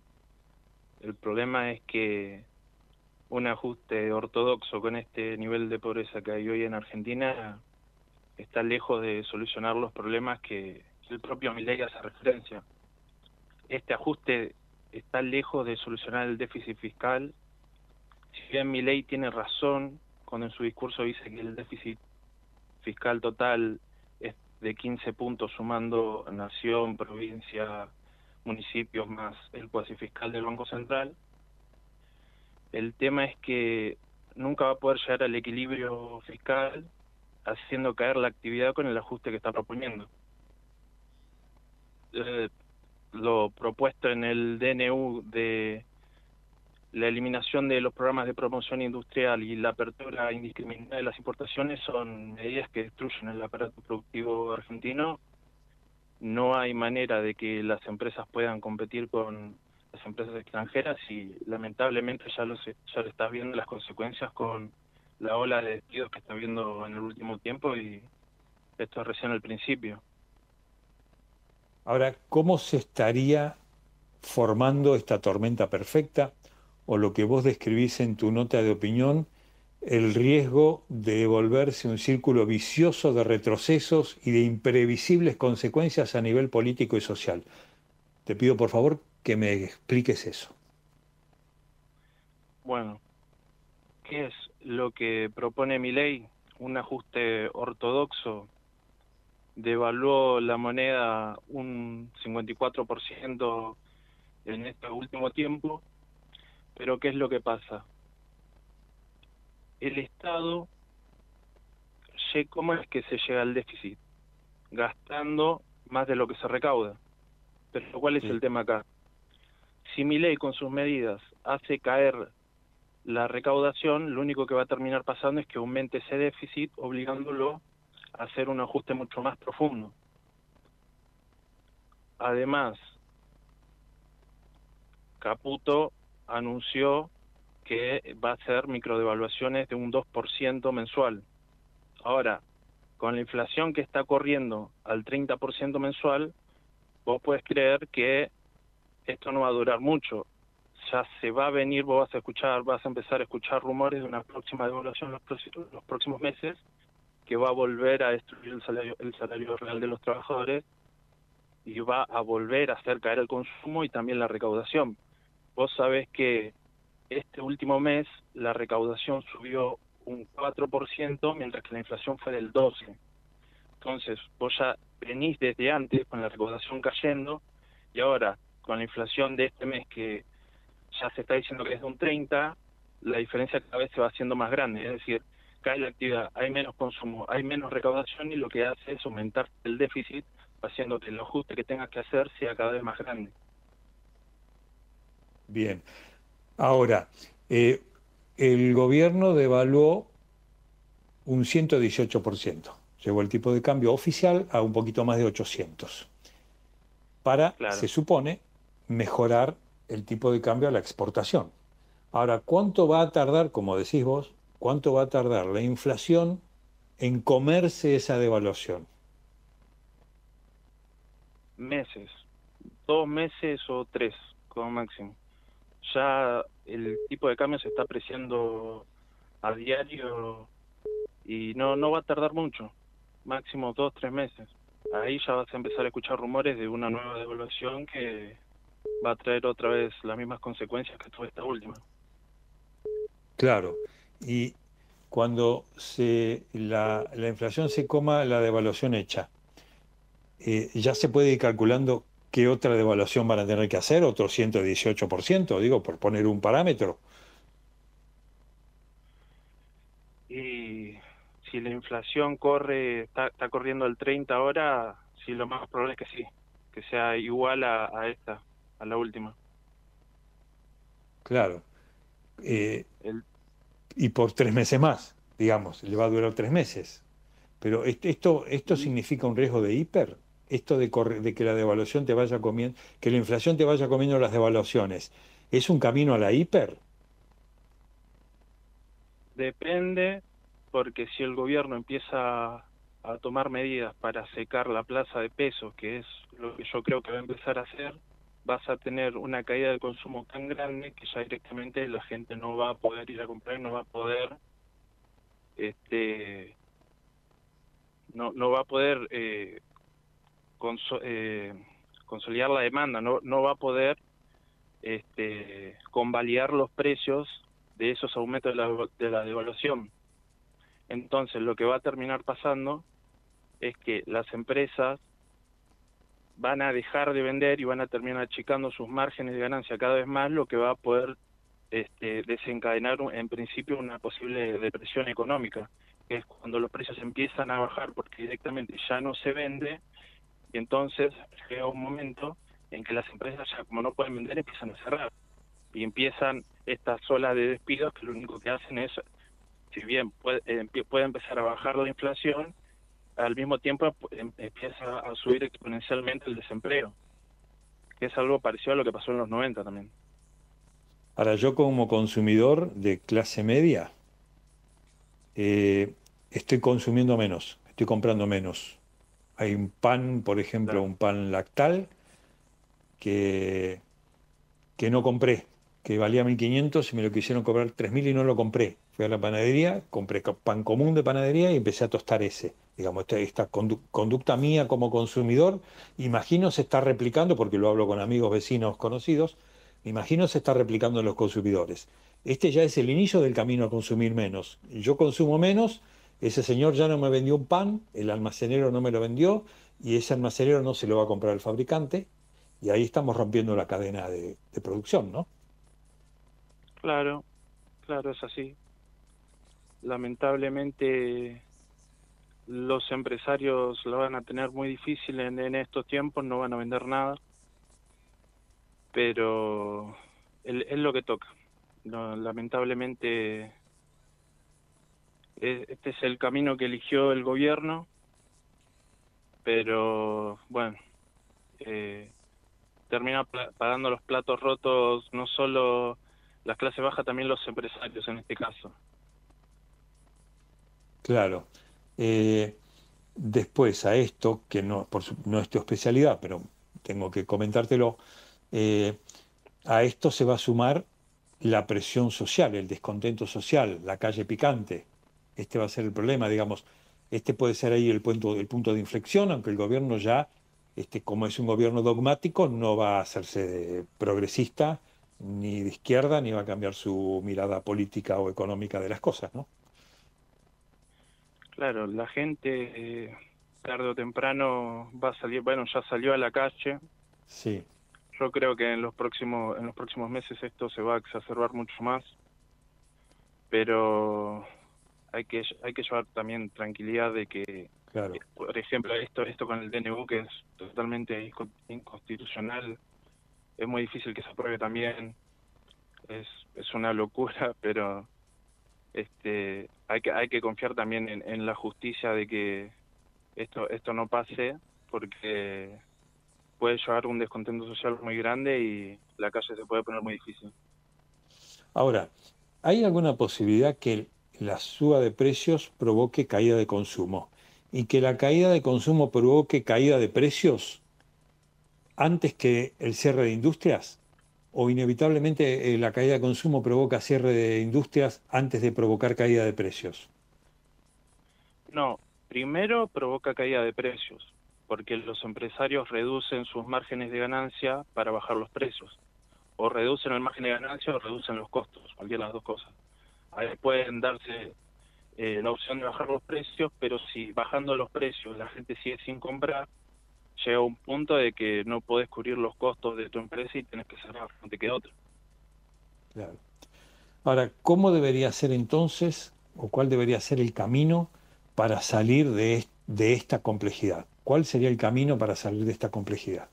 El problema es que un ajuste ortodoxo con este nivel de pobreza que hay hoy en Argentina está lejos de solucionar los problemas que el propio Milei hace referencia. Este ajuste está lejos de solucionar el déficit fiscal. Si bien Milei tiene razón cuando en su discurso dice que el déficit fiscal total de 15 puntos sumando nación, provincia, municipios más el cuasi fiscal del Banco Central. El tema es que nunca va a poder llegar al equilibrio fiscal haciendo caer la actividad con el ajuste que está proponiendo. Eh, lo propuesto en el DNU de la eliminación de los programas de promoción industrial y la apertura indiscriminada de las importaciones son medidas que destruyen el aparato productivo argentino. No hay manera de que las empresas puedan competir con las empresas extranjeras y lamentablemente ya lo, ya lo estás viendo las consecuencias con la ola de despidos que está viendo en el último tiempo y esto es recién el principio. Ahora, ¿cómo se estaría formando esta tormenta perfecta? O lo que vos describís en tu nota de opinión, el riesgo de volverse un círculo vicioso de retrocesos y de imprevisibles consecuencias a nivel político y social. Te pido por favor que me expliques eso. Bueno, ¿qué es lo que propone mi ley? Un ajuste ortodoxo devaluó la moneda un 54% en este último tiempo pero ¿qué es lo que pasa? El Estado, ¿cómo es que se llega al déficit? Gastando más de lo que se recauda. Pero ¿cuál es el tema acá? Si mi ley con sus medidas hace caer la recaudación, lo único que va a terminar pasando es que aumente ese déficit, obligándolo a hacer un ajuste mucho más profundo. Además, Caputo anunció que va a hacer microdevaluaciones de un 2% mensual. Ahora, con la inflación que está corriendo al 30% mensual, vos puedes creer que esto no va a durar mucho. Ya se va a venir, vos vas a escuchar, vas a empezar a escuchar rumores de una próxima devaluación los próximos, los próximos meses que va a volver a destruir el salario, el salario real de los trabajadores y va a volver a hacer caer el consumo y también la recaudación. Vos sabés que este último mes la recaudación subió un 4%, mientras que la inflación fue del 12%. Entonces, vos ya venís desde antes con la recaudación cayendo y ahora con la inflación de este mes que ya se está diciendo que es de un 30, la diferencia cada vez se va haciendo más grande, es decir, cae la actividad, hay menos consumo, hay menos recaudación y lo que hace es aumentar el déficit, haciendo que el ajuste que tengas que hacer sea cada vez más grande. Bien. Ahora, eh, el gobierno devaluó un 118%. Llevó el tipo de cambio oficial a un poquito más de 800. Para, se supone, mejorar el tipo de cambio a la exportación. Ahora, ¿cuánto va a tardar, como decís vos, cuánto va a tardar la inflación en comerse esa devaluación? Meses, dos meses o tres como máximo. Ya el tipo de cambio se está apreciando a diario y no, no va a tardar mucho, máximo dos, tres meses. Ahí ya vas a empezar a escuchar rumores de una nueva devaluación que va a traer otra vez las mismas consecuencias que tuvo esta última. Claro, y cuando se, la, la inflación se coma la devaluación hecha, eh, ya se puede ir calculando qué otra devaluación van a tener que hacer, otro 118%, digo, por poner un parámetro. Y si la inflación corre, está, corriendo el 30 ahora, sí, lo más probable es que sí, que sea igual a, esta, a la última. Claro. Eh, y por tres meses más, digamos, le va a durar tres meses. Pero esto, esto significa un riesgo de hiper, esto de, de que la devaluación te vaya comiendo, que la inflación te vaya comiendo las devaluaciones, ¿es un camino a la hiper? Depende, porque si el gobierno empieza a tomar medidas para secar la plaza de pesos, que es lo que yo creo que va a empezar a hacer, vas a tener una caída de consumo tan grande que ya directamente la gente no va a poder ir a comprar, no va a poder este no, no va a poder eh, eh, consolidar la demanda, no, no va a poder este, convalidar los precios de esos aumentos de la, de la devaluación. Entonces, lo que va a terminar pasando es que las empresas van a dejar de vender y van a terminar achicando sus márgenes de ganancia cada vez más, lo que va a poder este, desencadenar en principio una posible depresión económica, que es cuando los precios empiezan a bajar porque directamente ya no se vende y entonces llega un momento en que las empresas ya como no pueden vender empiezan a cerrar y empiezan estas olas de despidos que lo único que hacen es si bien puede, eh, puede empezar a bajar la inflación, al mismo tiempo em, empieza a subir exponencialmente el desempleo, que es algo parecido a lo que pasó en los 90 también. Ahora, yo como consumidor de clase media, eh, estoy consumiendo menos, estoy comprando menos. Hay un pan, por ejemplo, un pan lactal, que, que no compré, que valía 1.500 y me lo quisieron cobrar 3.000 y no lo compré. Fui a la panadería, compré pan común de panadería y empecé a tostar ese. Digamos, esta, esta conducta mía como consumidor, imagino se está replicando, porque lo hablo con amigos, vecinos, conocidos, imagino se está replicando en los consumidores. Este ya es el inicio del camino a consumir menos. Yo consumo menos, ese señor ya no me vendió un pan, el almacenero no me lo vendió y ese almacenero no se lo va a comprar el fabricante y ahí estamos rompiendo la cadena de producción, ¿no? Claro, claro, es así lamentablemente los empresarios lo van a tener muy difícil en, estos tiempos, no van a vender nada, pero es, lo que toca. lamentablemente este es el camino que eligió el gobierno, pero bueno, eh, termina pagando los platos rotos no solo las clases bajas, también los empresarios en este caso. Claro. Eh, después a esto, que no, por no es tu especialidad, pero tengo que comentártelo, eh, a esto se va a sumar la presión social, el descontento social, la calle picante. Este va a ser el problema, digamos. Este puede ser ahí el punto, el punto de inflexión, aunque el gobierno ya, este, como es un gobierno dogmático, no va a hacerse progresista ni de izquierda, ni va a cambiar su mirada política o económica de las cosas, ¿no? Claro, la gente, eh, tarde o temprano va a salir, bueno, ya salió a la calle. Sí. Yo creo que en los próximos en los próximos meses esto se va a exacerbar mucho más. Pero hay que hay que llevar también tranquilidad de que Claro. por ejemplo, esto esto con el DNU que es totalmente inco- inconstitucional, es muy difícil que se apruebe también. Es es una locura, pero este hay que hay que confiar también en, en la justicia de que esto esto no pase porque puede llevar un descontento social muy grande y la calle se puede poner muy difícil. Ahora, ¿hay alguna posibilidad que la suba de precios provoque caída de consumo? Y que la caída de consumo provoque caída de precios antes que el cierre de industrias? ¿O inevitablemente eh, la caída de consumo provoca cierre de industrias antes de provocar caída de precios? No, primero provoca caída de precios, porque los empresarios reducen sus márgenes de ganancia para bajar los precios. O reducen el margen de ganancia o reducen los costos, cualquiera de las dos cosas. Ahí pueden darse eh, la opción de bajar los precios, pero si bajando los precios la gente sigue sin comprar, llega un punto de que no podés cubrir los costos de tu empresa y tenés que cerrar, no te queda otra. Claro. Ahora, ¿cómo debería ser entonces, o cuál debería ser el camino para salir de, de esta complejidad? ¿Cuál sería el camino para salir de esta complejidad?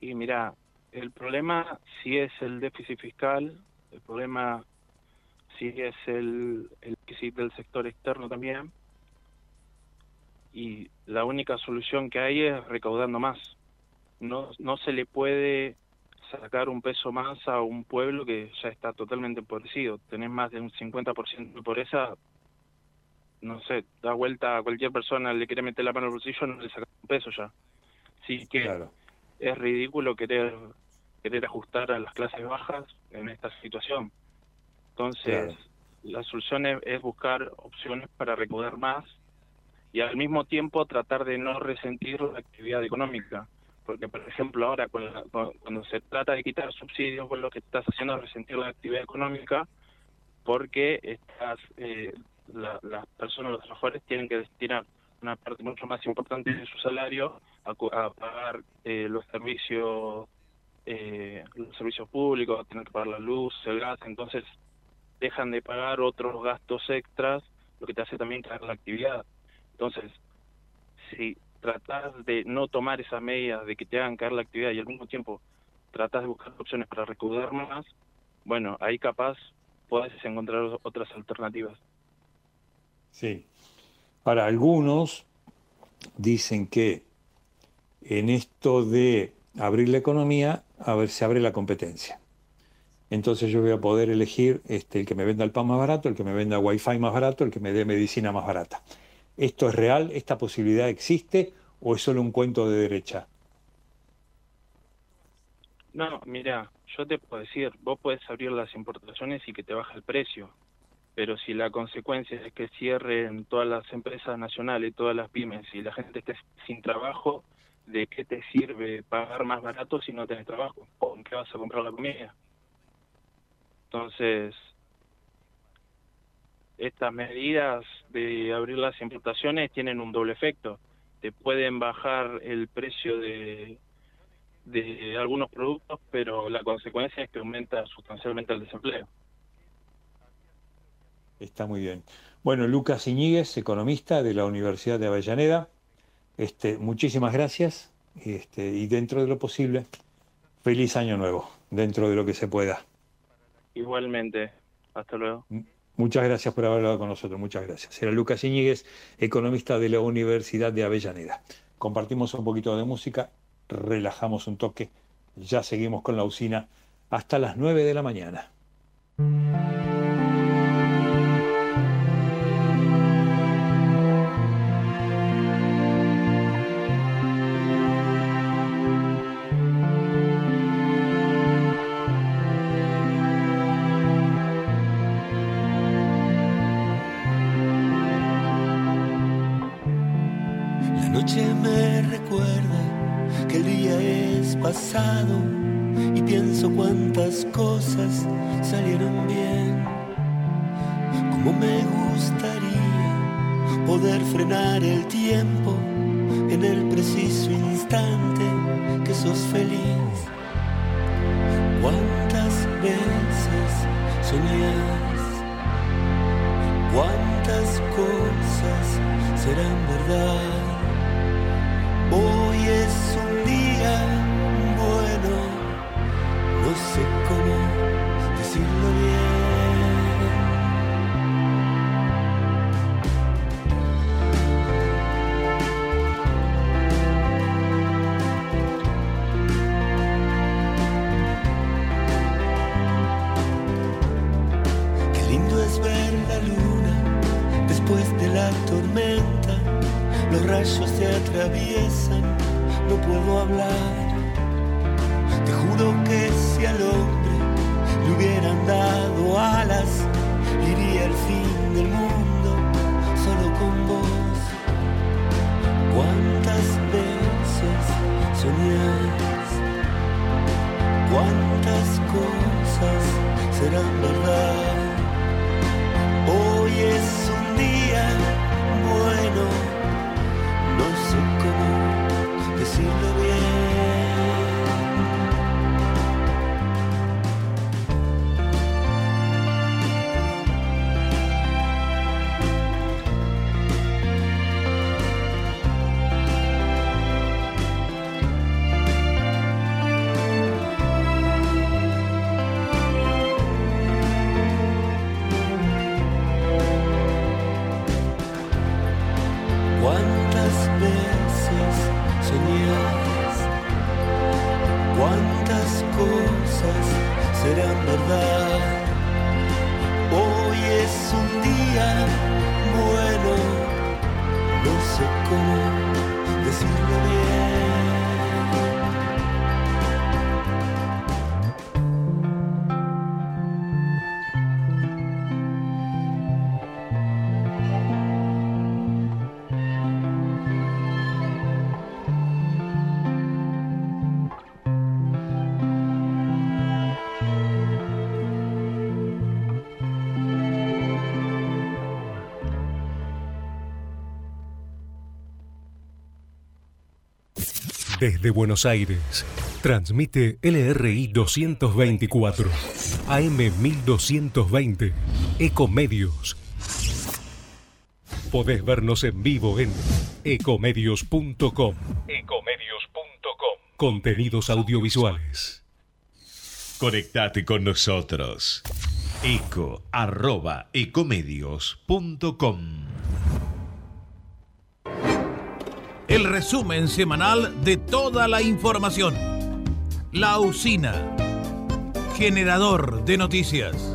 Y mira, el problema sí es el déficit fiscal, el problema sí es el, el déficit del sector externo también, y la única solución que hay es recaudando más. No, no se le puede sacar un peso más a un pueblo que ya está totalmente empobrecido. Tenés más de un 50% de pobreza, no sé, da vuelta a cualquier persona, le quiere meter la mano al bolsillo, no le saca un peso ya. Así que es ridículo querer querer ajustar a las clases bajas en esta situación. Entonces, la solución es, es buscar opciones para recaudar más y al mismo tiempo tratar de no resentir la actividad económica. Porque, por ejemplo, ahora con la- con- cuando se trata de quitar subsidios, pues lo que estás haciendo es resentir la actividad económica porque estás, eh, la- las personas, los trabajadores tienen que destinar una parte mucho más importante de su salario a, a pagar eh, los servicios servicios públicos, tienen que pagar la luz, el gas, entonces dejan de pagar otros gastos extras, lo que te hace también caer la actividad. Entonces, si tratas de no tomar esas medidas de que te hagan caer la actividad y al mismo tiempo tratas de buscar opciones para recaudar más, bueno, ahí capaz puedes encontrar otras alternativas. Sí. Ahora, algunos dicen que en esto de abrir la economía, a ver, se abre la competencia. Entonces yo voy a poder elegir este, el que me venda el pan más barato, el que me venda wifi más barato, el que me dé medicina más barata. ¿Esto es real? ¿Esta posibilidad existe? ¿O es solo un cuento de derecha? No, mira, yo te puedo decir, vos puedes abrir las importaciones y que te baja el precio, pero si la consecuencia es que cierren todas las empresas nacionales, todas las pymes y la gente esté sin trabajo, ¿de qué te sirve pagar más barato si no tenés trabajo? ¿Con qué vas a comprar la comida? Entonces, estas medidas de abrir las importaciones tienen un doble efecto. Te pueden bajar el precio de, de algunos productos, pero la consecuencia es que aumenta sustancialmente el desempleo. Está muy bien. Bueno, Lucas Iñiguez, economista de la Universidad de Avellaneda, este, muchísimas gracias este, y dentro de lo posible, feliz año nuevo, dentro de lo que se pueda. Igualmente, hasta luego. Muchas gracias por haber hablado con nosotros, muchas gracias. Era Lucas Iñiguez, economista de la Universidad de Avellaneda. Compartimos un poquito de música, relajamos un toque, ya seguimos con la usina hasta las 9 de la mañana. Desde Buenos Aires, transmite LRI 224, AM 1220, Ecomedios. Podés vernos en vivo en ecomedios.com. Ecomedios.com. Contenidos audiovisuales. Conectate con nosotros. eco arroba ecomedios.com. El resumen semanal de toda la información. La usina. Generador de noticias.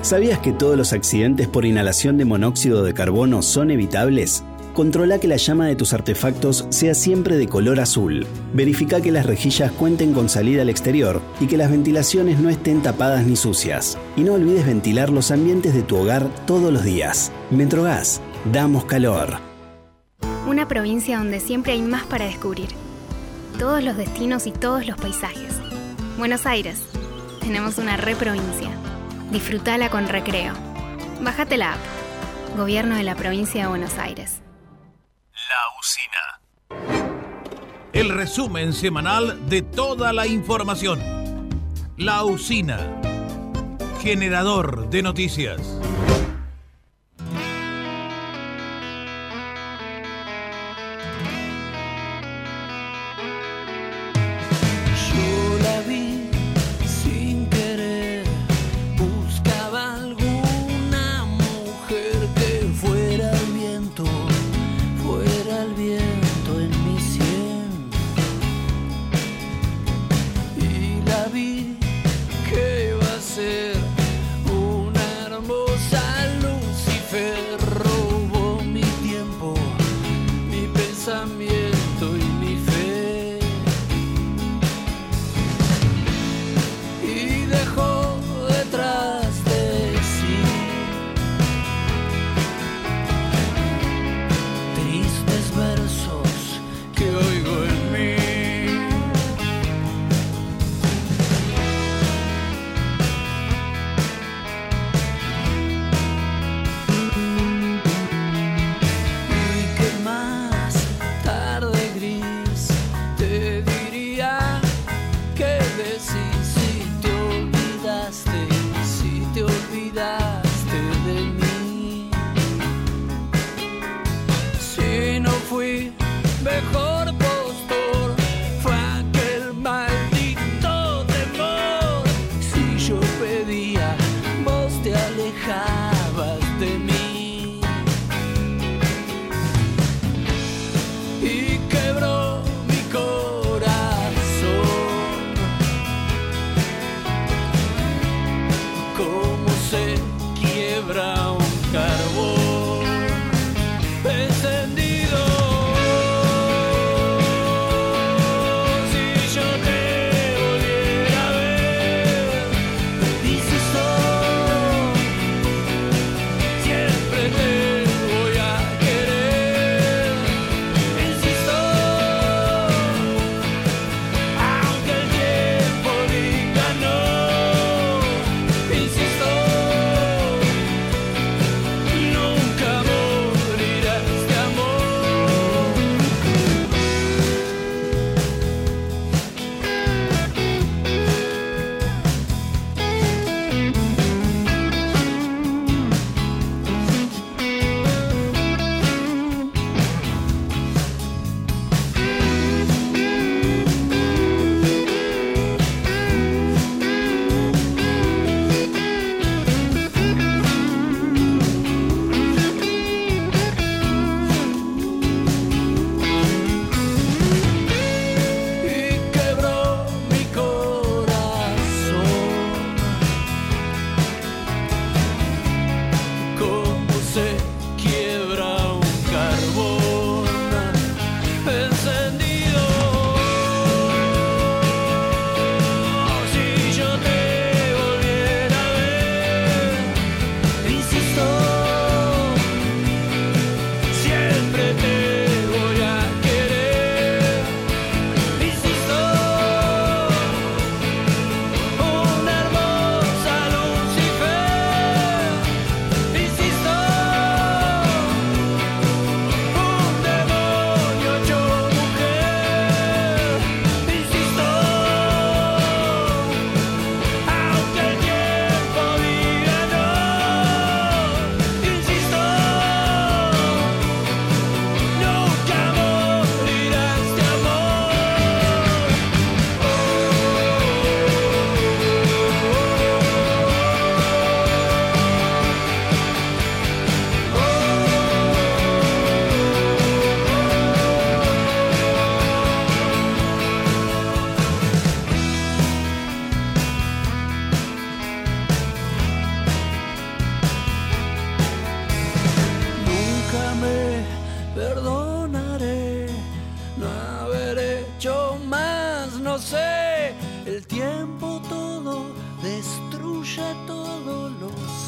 ¿Sabías que todos los accidentes por inhalación de monóxido de carbono son evitables? Controla que la llama de tus artefactos sea siempre de color azul. Verifica que las rejillas cuenten con salida al exterior y que las ventilaciones no estén tapadas ni sucias. Y no olvides ventilar los ambientes de tu hogar todos los días. Metrogas, damos calor. Una provincia donde siempre hay más para descubrir. Todos los destinos y todos los paisajes. Buenos Aires. Tenemos una reprovincia. Disfrutala con recreo. Bájate la app. Gobierno de la provincia de Buenos Aires. La usina. El resumen semanal de toda la información. La usina. Generador de noticias. dejó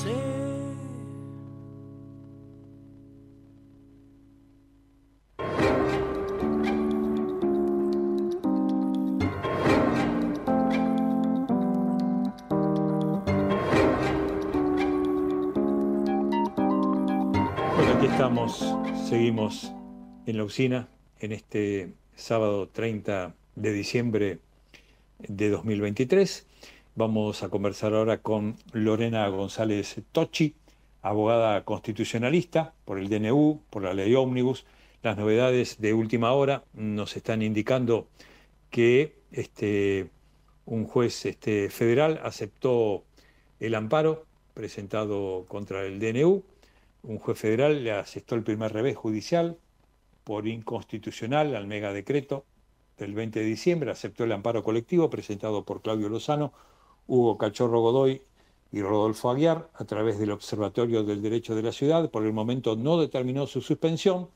sé. Estamos, seguimos en la usina en este sábado 30 de diciembre de 2023. Vamos a conversar ahora con Lorena González Tochi, abogada constitucionalista por el DNU, por la ley Ómnibus. Las novedades de última hora nos están indicando que este, un juez este, federal aceptó el amparo presentado contra el DNU. Un juez federal le aceptó el primer revés judicial por inconstitucional al mega decreto del 20 de diciembre, aceptó el amparo colectivo presentado por Claudio Lozano, Hugo Cachorro Godoy y Rodolfo Aguiar a través del Observatorio del Derecho de la Ciudad. Por el momento no determinó su suspensión,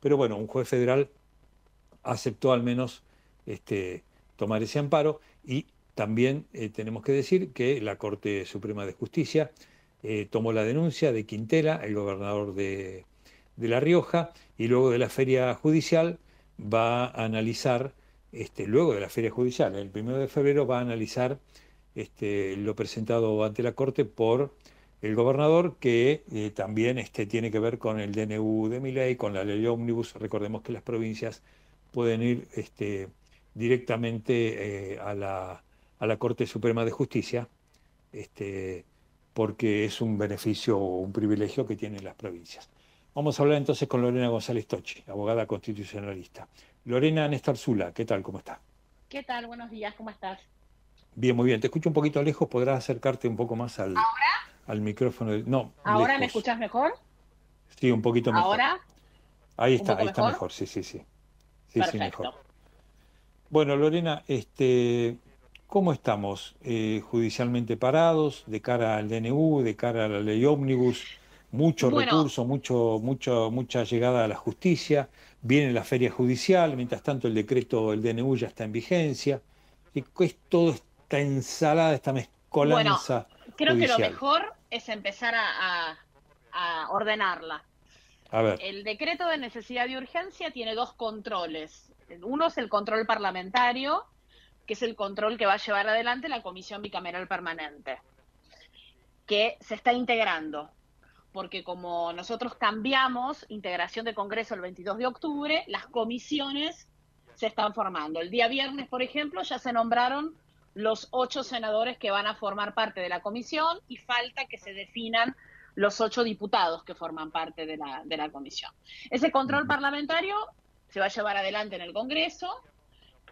pero bueno, un juez federal aceptó al menos este, tomar ese amparo y también eh, tenemos que decir que la Corte Suprema de Justicia eh, tomó la denuncia de Quintela, el gobernador de, La Rioja, y luego de la feria judicial va a analizar, este, luego de la feria judicial, el primero de febrero va a analizar este, lo presentado ante la Corte por el gobernador, que eh, también este, tiene que ver con el DNU de mi ley, con la ley ómnibus. Recordemos que las provincias pueden ir este, directamente eh, a, la, a la Corte Suprema de Justicia, este, porque es un beneficio o un privilegio que tienen las provincias. Vamos a hablar entonces con Lorena González Tochi, abogada constitucionalista. Lorena Néstor Zula, ¿qué tal? ¿Cómo está? ¿Qué tal? Buenos días, ¿cómo estás? Bien, muy bien. Te escucho un poquito lejos, podrás acercarte un poco más al, al micrófono. No. ¿Ahora me escuchas mejor? Sí, un poquito mejor. ¿Ahora? Ahí ¿Un está, ahí está mejor? mejor, sí, sí, sí. Sí, sí, Perfecto. mejor. Bueno, Lorena, este, ¿cómo estamos eh, judicialmente parados de cara al DNU, de cara a la ley ómnibus? Mucho Bueno. recurso, mucho, mucho, mucha llegada a la justicia. Viene la feria judicial, mientras tanto el decreto del DNU ya está en vigencia. Y es toda esta ensalada, esta mezcolanza Creo que lo mejor es empezar a, a- a ordenarla. A ver, El decreto de necesidad y urgencia tiene dos controles. Uno es el control parlamentario, que es el control que va a llevar adelante la Comisión Bicameral Permanente, que se está integrando, porque como nosotros cambiamos integración de Congreso el 22 de octubre, las comisiones se están formando. El día viernes, por ejemplo, ya se nombraron los ocho senadores que van a formar parte de la comisión y falta que se definan los ocho diputados que forman parte de la, de la comisión. Ese control parlamentario se va a llevar adelante en el Congreso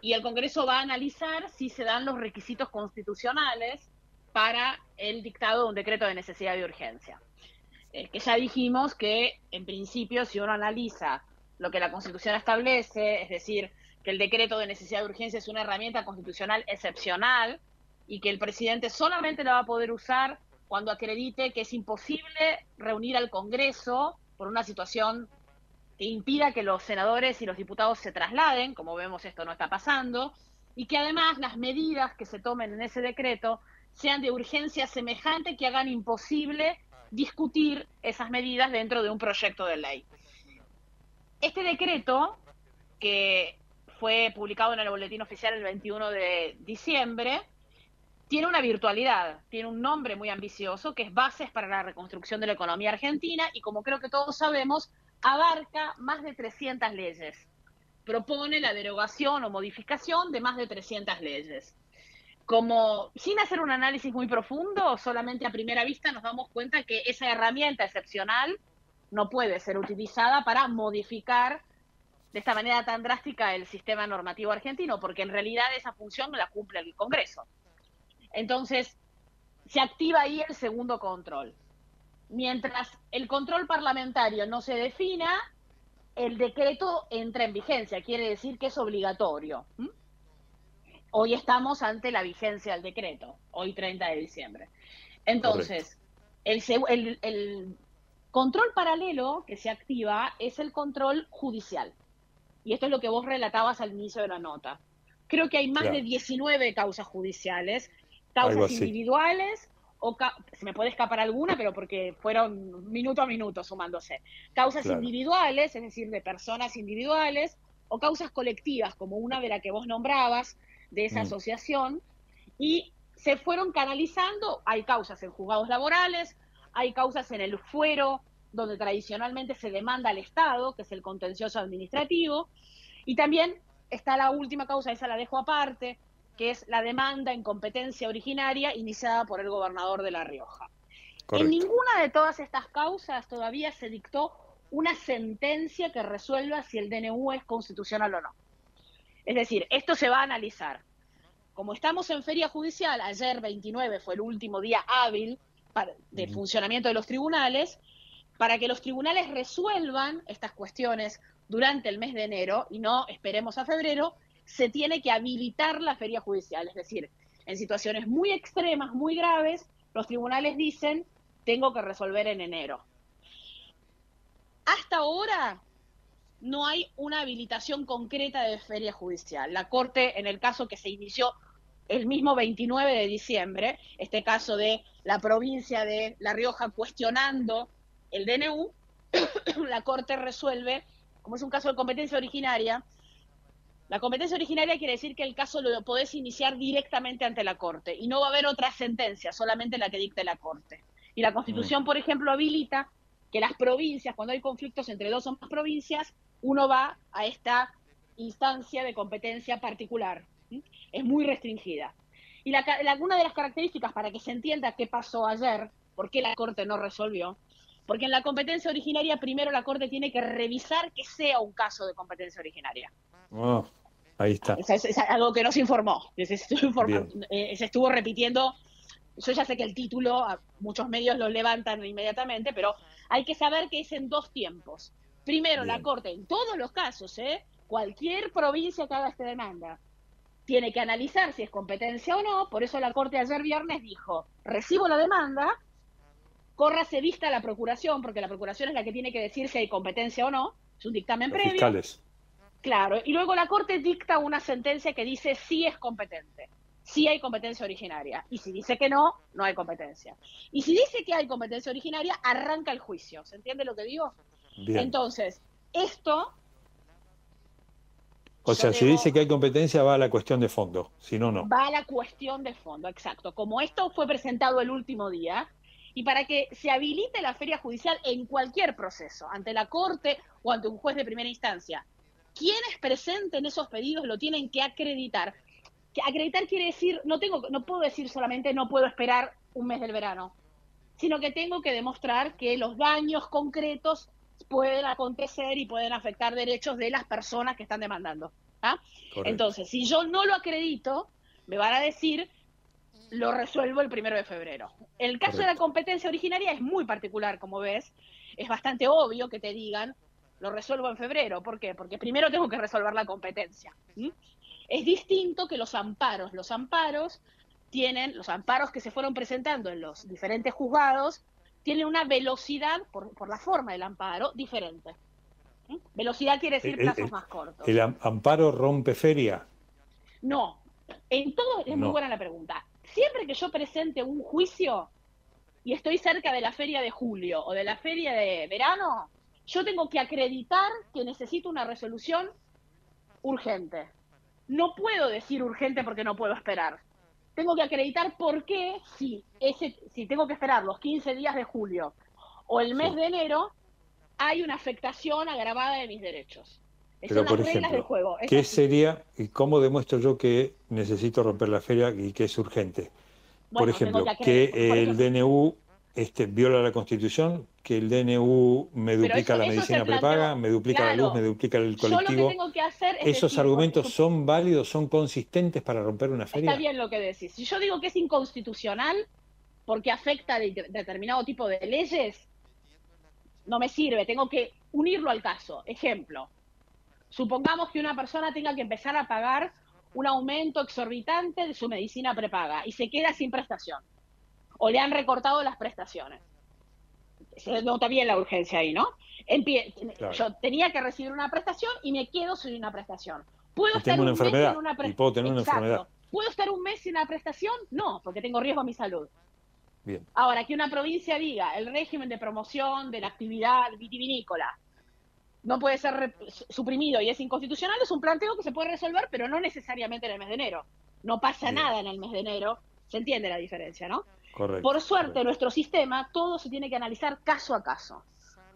y el Congreso va a analizar si se dan los requisitos constitucionales para el dictado de un decreto de necesidad y urgencia. Eh, que ya dijimos que, en principio, si uno analiza lo que la Constitución establece, es decir, que el decreto de necesidad de urgencia es una herramienta constitucional excepcional y que el presidente solamente la va a poder usar cuando acredite que es imposible reunir al Congreso por una situación que impida que los senadores y los diputados se trasladen, como vemos esto no está pasando, y que además las medidas que se tomen en ese decreto sean de urgencia semejante que hagan imposible discutir esas medidas dentro de un proyecto de ley. Este decreto, que fue publicado en el Boletín Oficial el 21 de diciembre, tiene una virtualidad, tiene un nombre muy ambicioso que es Bases para la Reconstrucción de la Economía Argentina y como creo que todos sabemos, abarca más de 300 leyes. Propone la derogación o modificación de más de 300 leyes. Como sin hacer un análisis muy profundo, solamente a primera vista nos damos cuenta que esa herramienta excepcional no puede ser utilizada para modificar de esta manera tan drástica el sistema normativo argentino, porque en realidad esa función la cumple el Congreso. Entonces, se activa ahí el segundo control. Mientras el control parlamentario no se defina, el decreto entra en vigencia, quiere decir que es obligatorio. ¿m? Hoy estamos ante la vigencia del decreto, hoy 30 de diciembre. Entonces, el- el control paralelo que se activa es el control judicial. Y esto es lo que vos relatabas al inicio de la nota, creo que hay más de 19 causas judiciales, causas individuales, o ca- se me puede escapar alguna, pero porque fueron minuto a minuto sumándose. Causas Claro. individuales, es decir, de personas individuales, o causas colectivas, como una de la que vos nombrabas, de esa Mm. asociación, y se fueron canalizando, hay causas en juzgados laborales, hay causas en el fuero, donde tradicionalmente se demanda al Estado, que es el contencioso administrativo, y también está la última causa, esa la dejo aparte, que es la demanda en competencia originaria iniciada por el gobernador de La Rioja. En ninguna de todas estas causas todavía se dictó una sentencia que resuelva si el DNU es constitucional o no. Es decir, esto se va a analizar. Como estamos en feria judicial, ayer 29 fue el último día hábil para- de funcionamiento de los tribunales, para que los tribunales resuelvan estas cuestiones durante el mes de enero y no esperemos a febrero, se tiene que habilitar la feria judicial. Es decir, en situaciones muy extremas, muy graves, los tribunales dicen, tengo que resolver en enero. Hasta ahora no hay una habilitación concreta de feria judicial. La Corte, en el caso que se inició el mismo 29 de diciembre, este caso de la provincia de La Rioja cuestionando el DNU, la Corte resuelve, como es un caso de competencia originaria, la competencia originaria quiere decir que el caso lo podés iniciar directamente ante la Corte y no va a haber otra sentencia, solamente la que dicte la Corte. Y la Constitución, por ejemplo, habilita que las provincias, cuando hay conflictos entre dos o más provincias, uno va a esta instancia de competencia particular. ¿sí? Es muy restringida. Y la, la- una de las características para que se entienda qué pasó ayer, por qué la Corte no resolvió, porque en la competencia originaria primero la Corte tiene que revisar que sea un caso de competencia originaria. Oh, ahí está. Es, es- es algo que no se informó. Se estuvo, eh, se estuvo repitiendo. Yo ya sé que el título, muchos medios lo levantan inmediatamente, pero hay que saber que es en dos tiempos. Primero, la Bien. Corte, en todos los casos, ¿eh? cualquier provincia que haga esta demanda, tiene que analizar si es competencia o no. Por eso la Corte ayer viernes dijo, recibo la demanda, córrase vista a la Procuración, porque la Procuración es la que tiene que decir si hay competencia o no. Es un dictamen Los previo. fiscales. Claro, y luego la Corte dicta una sentencia que dice sí es competente, sí hay competencia originaria. Y si dice que no, no hay competencia. Y si dice que hay competencia originaria, arranca el juicio. ¿Se entiende lo que digo? Bien. Entonces, esto o sea, si debo- dice que hay competencia, va a la cuestión de fondo. Si no, no. va a la cuestión de fondo, exacto. Como esto fue presentado el último día, y para que se habilite la feria judicial en cualquier proceso, ante la Corte o ante un juez de primera instancia, quienes presenten esos pedidos lo tienen que acreditar. Que acreditar quiere decir, no tengo, no puedo decir solamente no puedo esperar un mes del verano, sino que tengo que demostrar que los daños concretos pueden acontecer y pueden afectar derechos de las personas que están demandando. ¿ah? Entonces, si yo no lo acredito, me van a decir, lo resuelvo el primero de febrero. El caso de la competencia originaria es muy particular, como ves. Es bastante obvio que te digan, lo resuelvo en febrero. ¿Por qué? Porque primero tengo que resolver la competencia. Es distinto que los amparos. Los amparos tienen, los amparos que se fueron presentando en los diferentes juzgados, tienen una velocidad, por, por la forma del amparo, diferente. Velocidad quiere decir El- plazos el- más cortos. ¿El am- amparo rompe feria? No, en todo es muy buena la pregunta. Siempre que yo presente un juicio y estoy cerca de la feria de julio o de la feria de verano, yo tengo que acreditar que necesito una resolución urgente. No puedo decir urgente porque no puedo esperar. Tengo que acreditar por qué, si, ese, si tengo que esperar los 15 días de julio o el mes de enero, hay una afectación agravada de mis derechos. Pero, son por del ejemplo, juego. ¿qué así. sería y cómo demuestro yo que necesito romper la feria y que es urgente? por Bueno, ejemplo, que que acreditar- por el DNU este, viola la Constitución, que el DNU me duplica eso- la medicina prepaga, me duplica la luz, me duplica el que colectivo. tengo que hacer es ¿Esos decir, argumentos son válidos, son consistentes para romper una feria? Está bien lo que decís. Si yo digo que es inconstitucional porque afecta de determinado tipo de leyes, no me sirve. Tengo que unirlo al caso. Ejemplo, supongamos que una persona tenga que empezar a pagar un aumento exorbitante de su medicina prepaga y se queda sin prestación. O le han recortado las prestaciones. Se nota bien la urgencia ahí, ¿no? Empie- Claro. Yo tenía que recibir una prestación y me quedo sin una prestación. ¿Puedo Y estar tengo una un mes enfermedad, sin una pre- y puedo tener una Exacto. enfermedad. ¿Puedo estar un mes sin una prestación? No, porque tengo riesgo a mi salud. Bien. Ahora, que una provincia diga el régimen de promoción de la actividad vitivinícola no puede ser suprimido y es inconstitucional, es un planteo que se puede resolver, pero no necesariamente en el mes de enero. No pasa nada en el mes de enero. Se entiende la diferencia, ¿no? Correcto. Por suerte, nuestro sistema todo se tiene que analizar caso a caso,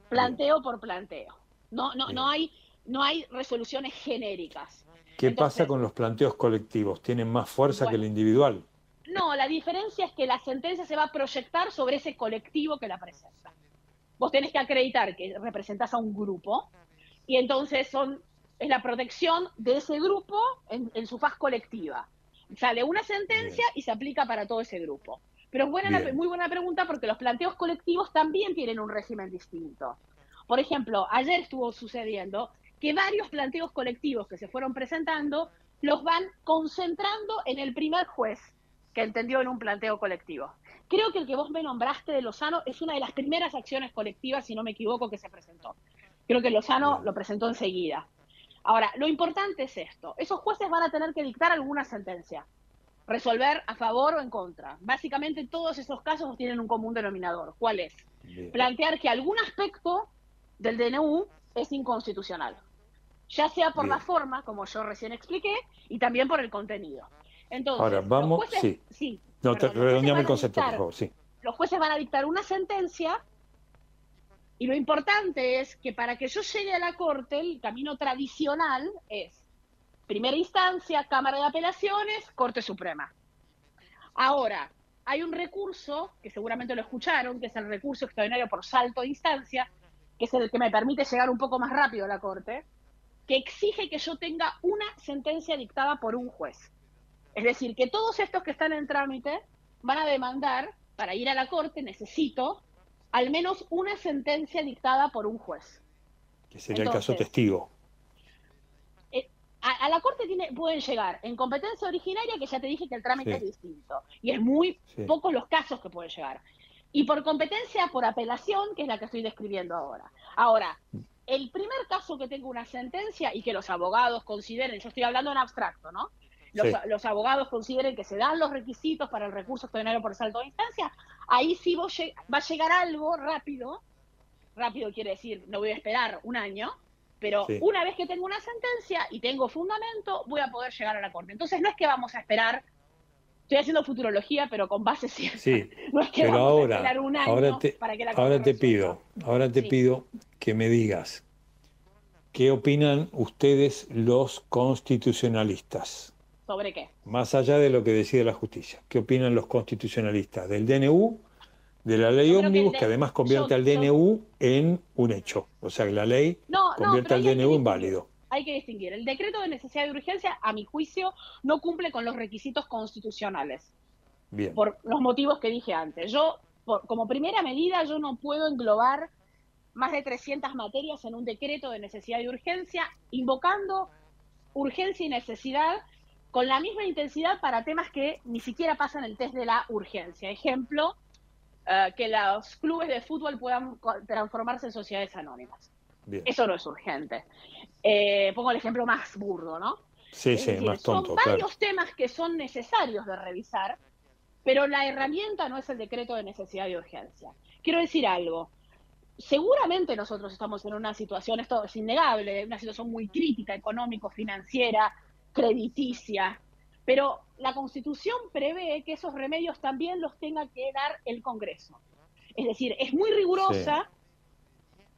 planteo por planteo. No, no, no hay, no hay resoluciones genéricas. ¿Qué Entonces- pasa con los planteos colectivos? ¿Tienen más fuerza que el individual? No, la diferencia es que la sentencia se va a proyectar sobre ese colectivo que la presenta. Vos tenés que acreditar que representás a un grupo y entonces son es la protección de ese grupo en, en su faz colectiva. Sale una sentencia y se aplica para todo ese grupo. Pero es buena la- muy buena pregunta porque los planteos colectivos también tienen un régimen distinto. Por ejemplo, ayer estuvo sucediendo que varios planteos colectivos que se fueron presentando los van concentrando en el primer juez que entendió en un planteo colectivo. Creo que el que vos me nombraste de Lozano es una de las primeras acciones colectivas, si no me equivoco, que se presentó. Creo que Lozano lo presentó enseguida. Ahora, lo importante es esto. Esos jueces van a tener que dictar alguna sentencia, resolver a favor o en contra. Básicamente todos esos casos tienen un común denominador. ¿Cuál es? Plantear que algún aspecto del DNU es inconstitucional, ya sea por la forma, como yo recién expliqué, y también por el contenido. Entonces, Ahora, vamos- jueces- sí. sí, No, perdón, te, redondeame el concepto, por dictar- favor, sí. los jueces van a dictar una sentencia y lo importante es que para que yo llegue a la corte, el camino tradicional es primera instancia, Cámara de Apelaciones, Corte Suprema. Ahora, hay un recurso, que seguramente lo escucharon, que es el recurso extraordinario por salto de instancia, que es el que me permite llegar un poco más rápido a la Corte, que exige que yo tenga una sentencia dictada por un juez. Es decir, que todos estos que están en trámite van a demandar, para ir a la Corte necesito al menos una sentencia dictada por un juez. Que sería el caso testigo. Eh, a, a la Corte tiene, pueden llegar en competencia originaria, que ya te dije que el trámite Sí. es distinto, y es muy Sí. pocos los casos que pueden llegar. Y por competencia por apelación, que es la que estoy describiendo ahora. Ahora, el primer caso que tengo una sentencia y que los abogados consideren, yo estoy hablando en abstracto, ¿no? Los, Sí. los abogados consideren que se dan los requisitos para el recurso extraordinario por salto de instancia, ahí sí vos va a llegar algo rápido, rápido quiere decir, no voy a esperar un año, pero Sí. una vez que tengo una sentencia y tengo fundamento, voy a poder llegar a la corte. Entonces no es que vamos a esperar, estoy haciendo futurología, pero con base cierta. Sí, No es que pero vamos a ahora, esperar un año ahora te, para que la ahora Corte te pido, ahora te Sí. pido que me digas qué opinan ustedes los constitucionalistas, ¿Sobre qué? más allá de lo que decide la justicia. ¿Qué opinan los constitucionalistas del DNU, de la ley que ómnibus, que, de- además convierte yo- al yo- DNU en un hecho? O sea, que la ley No, convierte al DNU en válido. Hay que distinguir. El decreto de necesidad de urgencia, a mi juicio, no cumple con los requisitos constitucionales. Bien. por los motivos que dije antes. Yo, por- como primera medida, yo no puedo englobar más de 300 materias en un decreto de necesidad y urgencia, invocando urgencia y necesidad con la misma intensidad para temas que ni siquiera pasan el test de la urgencia. Ejemplo, eh, que los clubes de fútbol puedan transformarse en sociedades anónimas. Bien. Eso no es urgente. Eh, pongo el ejemplo más burdo, ¿no? Sí, Es sí, decir, más tonto, son claro. varios temas que son necesarios de revisar, pero la herramienta no es el decreto de necesidad y urgencia. Quiero decir algo. Seguramente nosotros estamos en una situación, esto es innegable, una situación muy crítica, económico, financiera, crediticia, pero la Constitución prevé que esos remedios también los tenga que dar el Congreso. Es decir, es muy rigurosa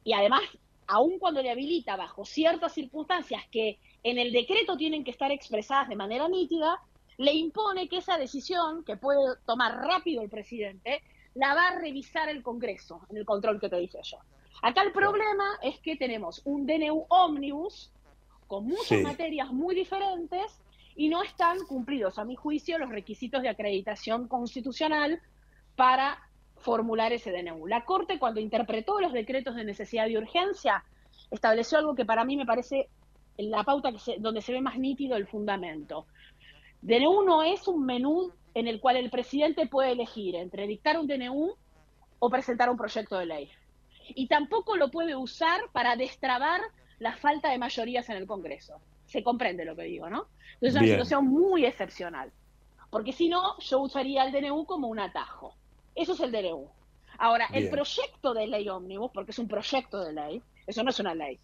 y además, aun cuando le habilita bajo ciertas circunstancias que en el decreto tienen que estar expresadas de manera nítida, le impone que esa decisión, que puede tomar rápido el presidente, la va a revisar el Congreso, en el control que te dije yo. Acá el problema es que tenemos un DNU ómnibus con muchas Sí. materias muy diferentes y no están cumplidos, a mi juicio, los requisitos de acreditación constitucional para formular ese DNU. La Corte, cuando interpretó los decretos de necesidad y urgencia, estableció algo que para mí me parece la pauta que se- donde se ve más nítido el fundamento. DNU no es un menú en el cual el presidente puede elegir entre dictar un DNU o presentar un proyecto de ley. Y tampoco lo puede usar para destrabar la falta de mayorías en el Congreso. Se comprende lo que digo, ¿no? Entonces es una Bien. situación muy excepcional. Porque si no, yo usaría el DNU como un atajo. Eso es el DNU. Ahora, el proyecto de ley ómnibus, porque es un proyecto de ley, eso no es una ley.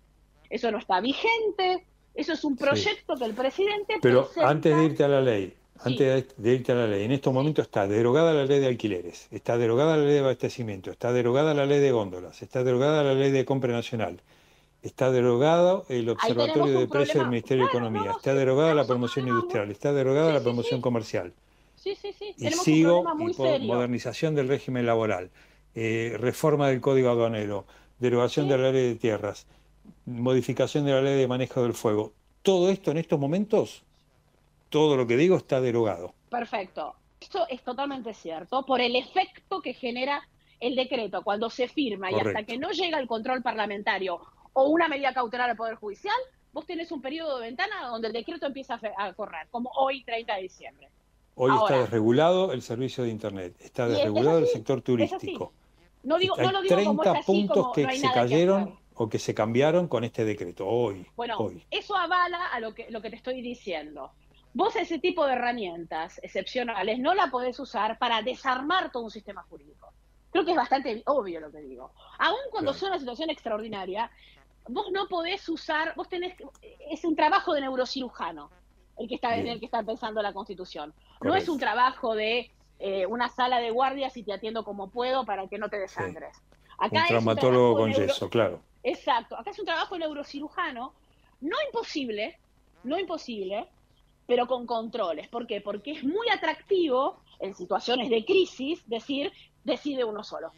Eso no está vigente, eso es un proyecto que el presidente Pero presenta. antes de irte a la ley, antes de irte a la ley, en estos momentos está derogada la ley de alquileres, está derogada la ley de abastecimiento, está derogada la ley de góndolas, está derogada la ley de compra nacional, está derogado el observatorio de precios del. Ministerio de Economía, está derogada la promoción industrial, está derogada la promoción comercial. Sí, sí, sí. Y Tenemos sigo, un problema muy y serio. modernización del régimen laboral, eh, reforma del Código Aduanero, derogación de la ley de tierras, modificación de la ley de manejo del fuego. Todo esto en estos momentos, todo lo que digo está derogado. Perfecto. Esto es totalmente cierto por el efecto que genera el decreto cuando se firma y hasta que no llega el control parlamentario o una medida cautelar del Poder Judicial, vos tenés un periodo de ventana donde el decreto empieza a, correr, como hoy, 30 de diciembre. Hoy Ahora. está desregulado el servicio de Internet, está es- desregulado el sector turístico. No digo, Hay no lo digo como 30 es así, puntos como que no se que cayeron o que se cambiaron con este decreto, hoy. Bueno, hoy. eso avala a lo que, lo que te estoy diciendo. Vos ese tipo de herramientas excepcionales no la podés usar para desarmar todo un sistema jurídico. Creo que es bastante obvio lo que digo. Aún cuando Claro. sea una situación extraordinaria, vos no podés usar, vos tenés, es un trabajo de neurocirujano el que está en el que está pensando la Constitución. No es un trabajo de eh, una sala de guardias y te atiendo como puedo para que no te desangres. Acá Un traumatólogo con neuro- yeso, claro. Exacto, acá es un trabajo neurocirujano, no imposible, no imposible, pero con controles. ¿Por qué? Porque es muy atractivo en situaciones de crisis decir, decide uno solo.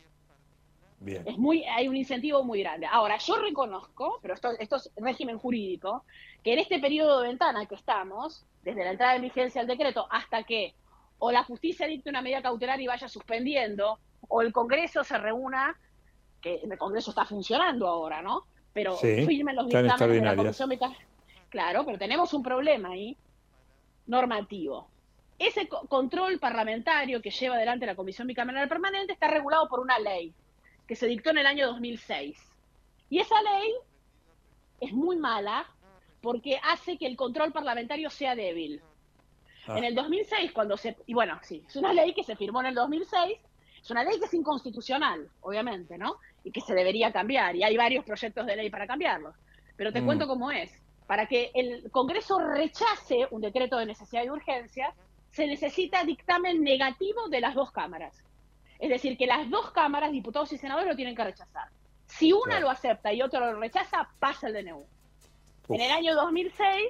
Bien. Es muy, hay un incentivo muy grande. Ahora, yo reconozco, pero esto, esto es régimen jurídico, que en este periodo de ventana que estamos, desde la entrada en vigencia del decreto hasta que o la justicia dicte una medida cautelar y vaya suspendiendo, o el Congreso se reúna, que el Congreso está funcionando ahora, ¿no? Pero Sí, firmen los dictámenes de la. Comisión Meca- Claro, pero tenemos un problema ahí normativo. Ese co- control parlamentario que lleva adelante la Comisión Bicameral Permanente está regulado por una ley que se dictó en el año 2006. Y esa ley es muy mala porque hace que el control parlamentario sea débil. Ah. En el 2006, cuando se... Y bueno, sí, es una ley que se firmó en el 2006, es una ley que es inconstitucional, obviamente, ¿no? Y que se debería cambiar, y hay varios proyectos de ley para cambiarlos. Pero te Mm. cuento cómo es. Para que el Congreso rechace un decreto de necesidad y urgencia, se necesita dictamen negativo de las dos cámaras. Es decir, que las dos cámaras, diputados y senadores, lo tienen que rechazar. Si una Claro. lo acepta y otro lo rechaza, pasa el DNU. Uf. En el año 2006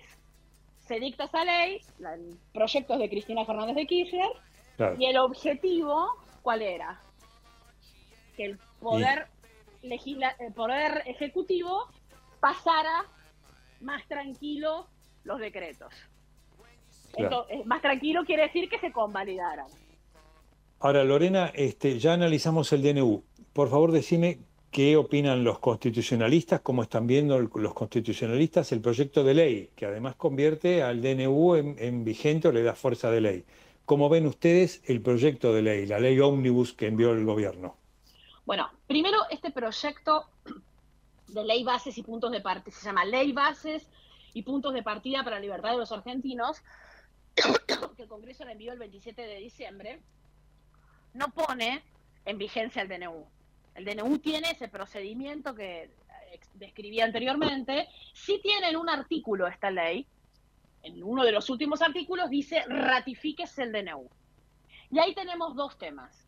se dicta esa ley, el proyecto es de Cristina Fernández de Kirchner, Claro. y el objetivo, ¿cuál era? Que el poder, legisla- el poder ejecutivo pasara más tranquilo los decretos. Claro. Entonces, más tranquilo quiere decir que se convalidaran. Ahora, Lorena, este, ya analizamos el DNU. Por favor, decime qué opinan los constitucionalistas, cómo están viendo los constitucionalistas el proyecto de ley, que además convierte al DNU en, en vigente o le da fuerza de ley. ¿Cómo ven ustedes el proyecto de ley, la ley ómnibus que envió el gobierno? Bueno, primero este proyecto de ley bases y puntos de partida, se llama Ley Bases y Puntos de Partida para la Libertad de los Argentinos, que el Congreso le envió el 27 de diciembre, no pone en vigencia el DNU. El DNU tiene ese procedimiento que ex- describí anteriormente, sí tiene en un artículo esta ley, en uno de los últimos artículos dice ratifíquese el DNU. Y ahí tenemos dos temas.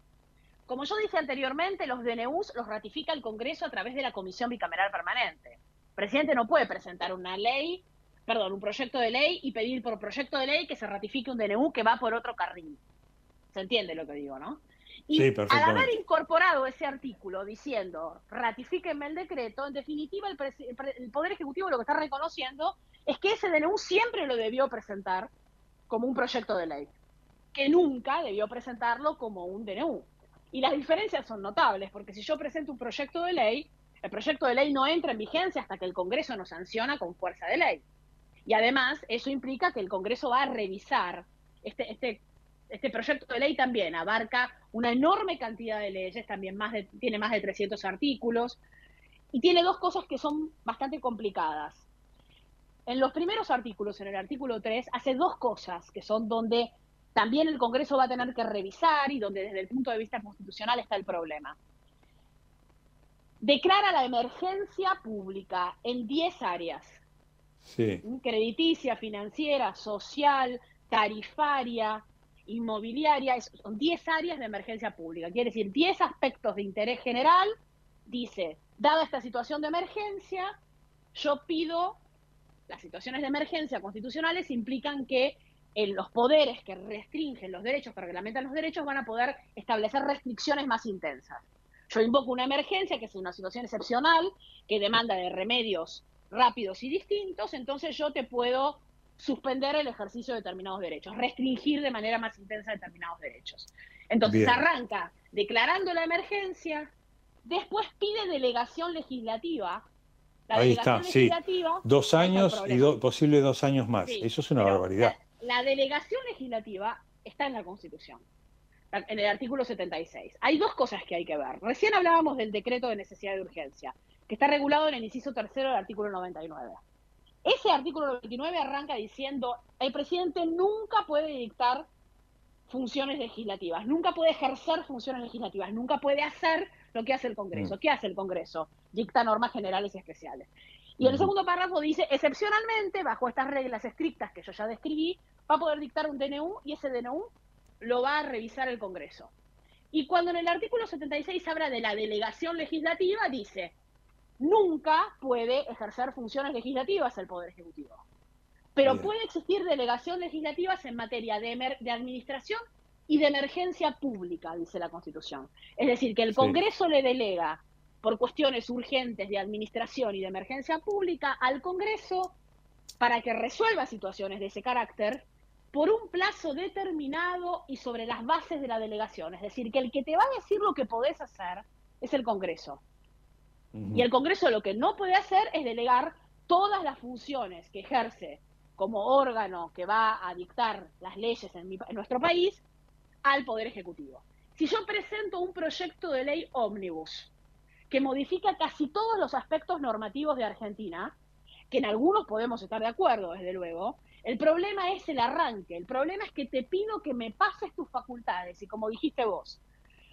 Como yo dije anteriormente, los DNUs los ratifica el Congreso a través de la Comisión Bicameral Permanente. El presidente no puede presentar una ley, perdón, un proyecto de ley y pedir por proyecto de ley que se ratifique un DNU que va por otro carril. ¿Se entiende lo que digo, no? Y Sí, al haber incorporado ese artículo diciendo ratifíquenme el decreto, en definitiva el Poder Ejecutivo lo que está reconociendo es que ese DNU siempre lo debió presentar como un proyecto de ley, que nunca debió presentarlo como un DNU. Y las diferencias son notables, porque si yo presento un proyecto de ley, el proyecto de ley no entra en vigencia hasta que el Congreso nos sanciona con fuerza de ley. Y además, eso implica que el Congreso va a revisar este, este, este proyecto de ley también abarca una enorme cantidad de leyes, también más de, tiene más de 300 artículos, y tiene dos cosas que son bastante complicadas. en los primeros artículos, en el artículo 3, hace dos cosas que son donde también el Congreso va a tener que revisar y donde desde el punto de vista constitucional está el problema. Declara la emergencia pública en 10 áreas. Sí. Crediticia, financiera, social, tarifaria, inmobiliaria, son 10 áreas de emergencia pública. Quiere decir, 10 aspectos de interés general. Dice, dada esta situación de emergencia, yo pido, las situaciones de emergencia constitucionales implican que en los poderes que restringen los derechos, que reglamentan los derechos, van a poder establecer restricciones más intensas. Yo invoco una emergencia, que es una situación excepcional, que demanda de remedios rápidos y distintos, entonces yo te puedo suspender el ejercicio de determinados derechos, restringir de manera más intensa determinados derechos. Entonces Bien. arranca declarando la emergencia, después pide delegación legislativa. La Ahí delegación está, sí. legislativa, Dos está el años y do- posible dos años más. Sí, Eso es una barbaridad. La, la delegación legislativa está en la Constitución, en el artículo 76. Hay dos cosas que hay que ver. Recién hablábamos del decreto de necesidad de urgencia, que está regulado en el inciso tercero del artículo 99. Ese artículo 99 arranca diciendo, el presidente nunca puede dictar funciones legislativas, nunca puede ejercer funciones legislativas, nunca puede hacer lo que hace el Congreso. Mm. ¿Qué hace el Congreso? Dicta normas generales y especiales. Y en el segundo párrafo dice, excepcionalmente, bajo estas reglas estrictas que yo ya describí, va a poder dictar un DNU y ese DNU lo va a revisar el Congreso. Y cuando en el artículo 76 habla de la delegación legislativa, dice, nunca puede ejercer funciones legislativas el Poder Ejecutivo. Pero Bien. puede existir delegación legislativas en materia de, emer- de administración y de emergencia pública, dice la Constitución. Es decir, que el Sí. Congreso le delega por cuestiones urgentes de administración y de emergencia pública al Congreso para que resuelva situaciones de ese carácter por un plazo determinado y sobre las bases de la delegación. Es decir, que el que te va a decir lo que podés hacer es el Congreso. Y el Congreso lo que no puede hacer es delegar todas las funciones que ejerce como órgano que va a dictar las leyes en, mi- en nuestro país al Poder Ejecutivo. Si yo presento un proyecto de ley ómnibus que modifica casi todos los aspectos normativos de Argentina, que en algunos podemos estar de acuerdo, desde luego, el problema es el arranque, el problema es que te pido que me pases tus facultades. Y como dijiste vos,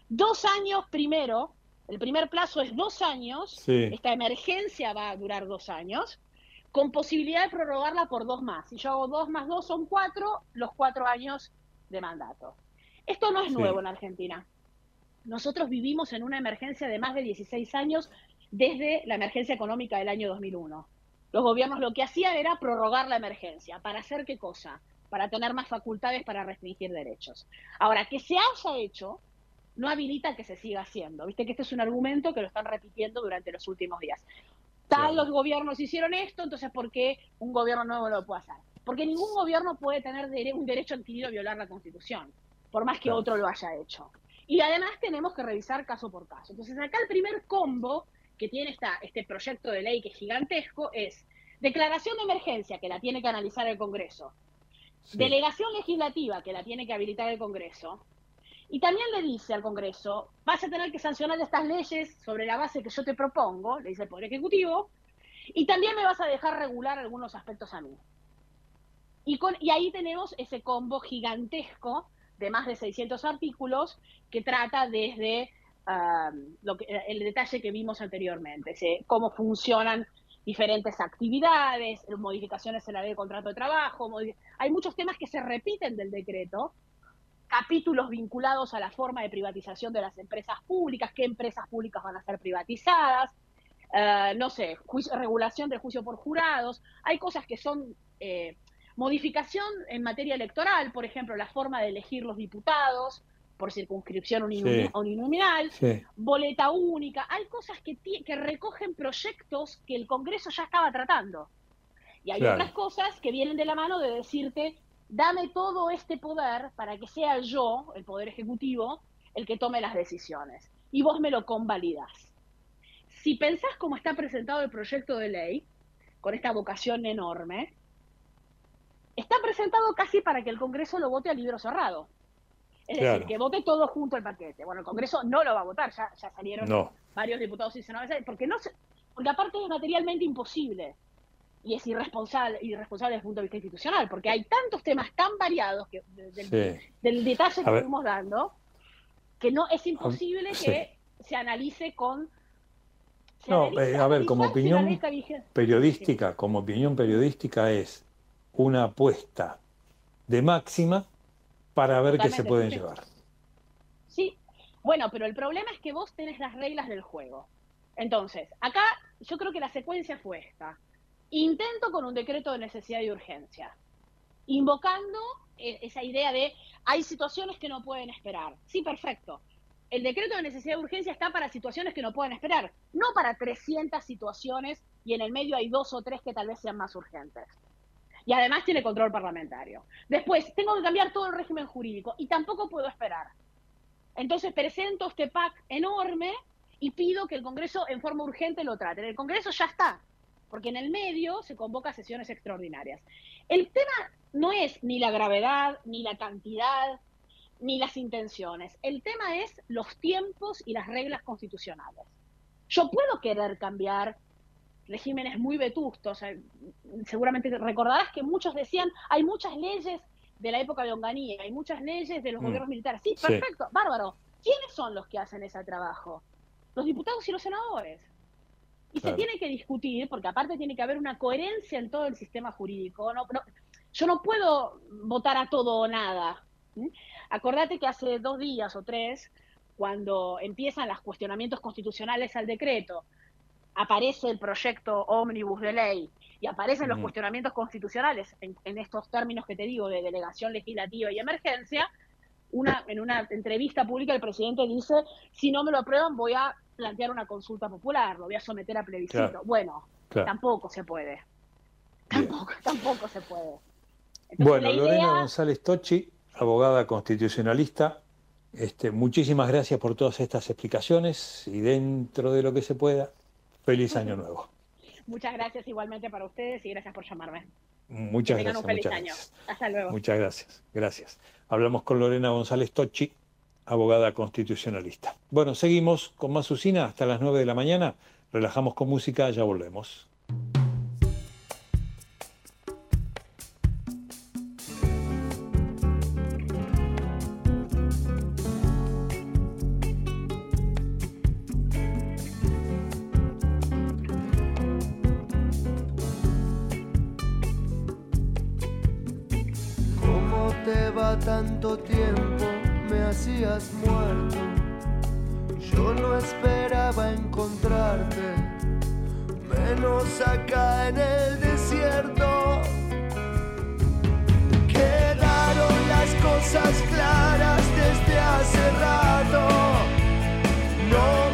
dos años primero, el primer plazo es dos años, Sí. esta emergencia va a durar dos años, con posibilidad de prorrogarla por dos más. Si yo hago dos más dos son cuatro, los cuatro años de mandato. Esto no es Sí. nuevo en Argentina. Nosotros vivimos en una emergencia de más de 16 años desde la emergencia económica del año 2001. Los gobiernos lo que hacían era prorrogar la emergencia. ¿Para hacer qué cosa? Para tener más facultades para restringir derechos. Ahora, que se haya hecho no habilita que se siga haciendo. Viste que este es un argumento que lo están repitiendo durante los últimos días. Tal los gobiernos hicieron esto, entonces ¿por qué un gobierno nuevo no lo puede hacer? Porque ningún gobierno puede tener un derecho adquirido a violar la Constitución, por más que otro lo haya hecho. Y además tenemos que revisar caso por caso. Entonces acá el primer combo que tiene esta, este proyecto de ley que es gigantesco es declaración de emergencia que la tiene que analizar el Congreso, Sí. delegación legislativa que la tiene que habilitar el Congreso, y también le dice al Congreso, vas a tener que sancionar estas leyes sobre la base que yo te propongo, le dice el Poder Ejecutivo, y también me vas a dejar regular algunos aspectos a mí. Y, con, y ahí tenemos ese combo gigantesco de más de 600 artículos que trata desde ah, lo que, el detalle que vimos anteriormente, cómo funcionan diferentes actividades, modificaciones en la ley de contrato de trabajo, hay muchos temas que se repiten del decreto, capítulos vinculados a la forma de privatización de las empresas públicas, qué empresas públicas van a ser privatizadas, eh, no sé, juicio- regulación del juicio por jurados, hay cosas que son eh, modificación en materia electoral, por ejemplo, la forma de elegir los diputados por circunscripción Sí. uninominal, Sí. boleta única, hay cosas que, recogen proyectos que el Congreso ya estaba tratando. Y hay Claro. otras cosas que vienen de la mano de decirte, dame todo este poder para que sea yo, el Poder Ejecutivo, el que tome las decisiones. Y vos me lo convalidás. Si pensás cómo está presentado el proyecto de ley, con esta vocación enorme, está presentado casi para que el Congreso lo vote a libro cerrado. Es Claro. decir, que vote todo junto el paquete. Bueno, el Congreso no lo va a votar, ya, ya salieron No. varios diputados y senadores, porque no se- porque aparte es materialmente imposible. Y es irresponsable, irresponsable desde el punto de vista institucional, porque hay tantos temas tan variados que, del, Sí. del detalle que estuvimos dando, que no es imposible sí. que se analice con... se No, eh, a ver, como opinión periodística, como opinión periodística es una apuesta de máxima para ver qué se pueden llevar. Sí, bueno, pero el problema es que vos tenés las reglas del juego. Entonces, acá yo creo que la secuencia fue esta. Intento con un decreto de necesidad y urgencia, invocando eh, esa idea de hay situaciones que no pueden esperar. Sí, perfecto. El decreto de necesidad y urgencia está para situaciones que no pueden esperar, no para 300 situaciones y en el medio hay dos o tres que tal vez sean más urgentes. Y además tiene control parlamentario. Después, tengo que cambiar todo el régimen jurídico y tampoco puedo esperar. Entonces presento este pack enorme y pido que el Congreso en forma urgente lo trate. El Congreso ya está, porque en el medio se convoca sesiones extraordinarias. El tema no es ni la gravedad, ni la cantidad, ni las intenciones. El tema es los tiempos y las reglas constitucionales. Yo puedo querer cambiar regímenes muy vetustos. eh, Seguramente recordarás que muchos decían, hay muchas leyes de la época de Onganía, hay muchas leyes de los Mm. gobiernos militares. Sí, Sí. perfecto, bárbaro. ¿Quiénes son los que hacen ese trabajo? Los diputados y los senadores. Y Claro. se tiene que discutir, porque aparte tiene que haber una coherencia en todo el sistema jurídico. No, no- yo no puedo votar a todo o nada. Acordate que hace dos días o tres, cuando empiezan los cuestionamientos constitucionales al decreto, aparece el proyecto ómnibus de ley y aparecen los Mm. cuestionamientos constitucionales en, en estos términos que te digo de delegación legislativa y emergencia, una, en una entrevista pública el presidente dice, si no me lo aprueban voy a plantear una consulta popular, lo voy a someter a plebiscito. Claro. Bueno, Claro. tampoco se puede. Tampoco, tampoco se puede. Entonces, Bueno, Lorena González Tochi, abogada constitucionalista, este, muchísimas gracias por todas estas explicaciones y dentro de lo que se pueda, feliz año nuevo. Muchas gracias igualmente para ustedes y gracias por llamarme. Muchas gracias, un feliz muchas año. gracias. Hasta luego. Muchas gracias, gracias. Hablamos con Lorena González Tochi, abogada constitucionalista. Bueno, seguimos con más usina hasta las 9 de la mañana. Relajamos con música, ya volvemos. Tanto tiempo? Me hacías muerto. Yo no esperaba encontrarte, menos acá en el desierto. Quedaron las cosas claras desde hace rato. No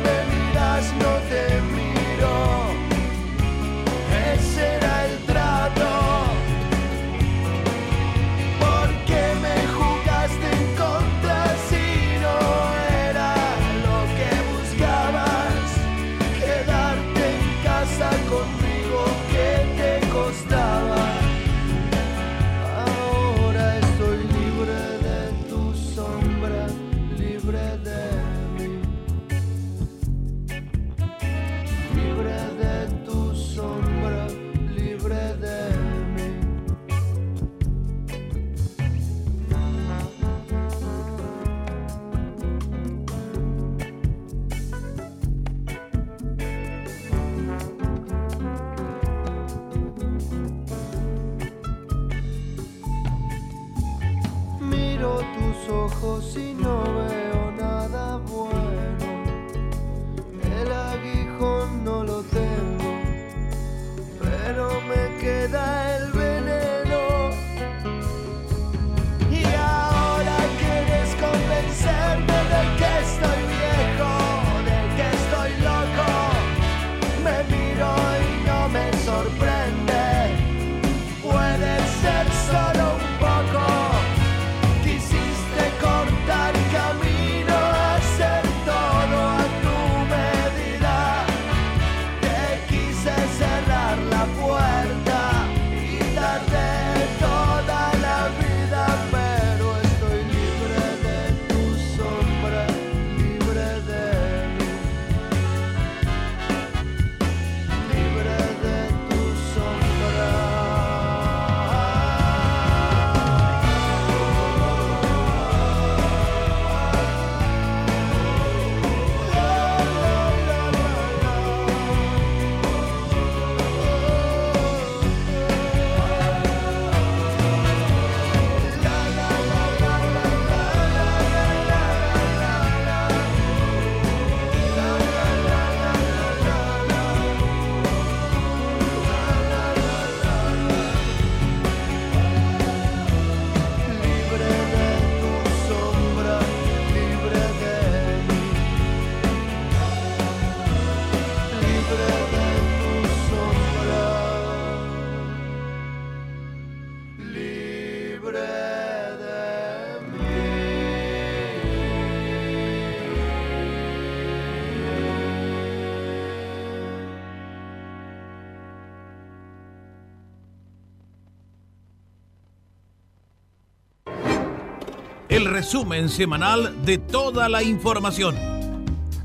el resumen semanal de toda la información.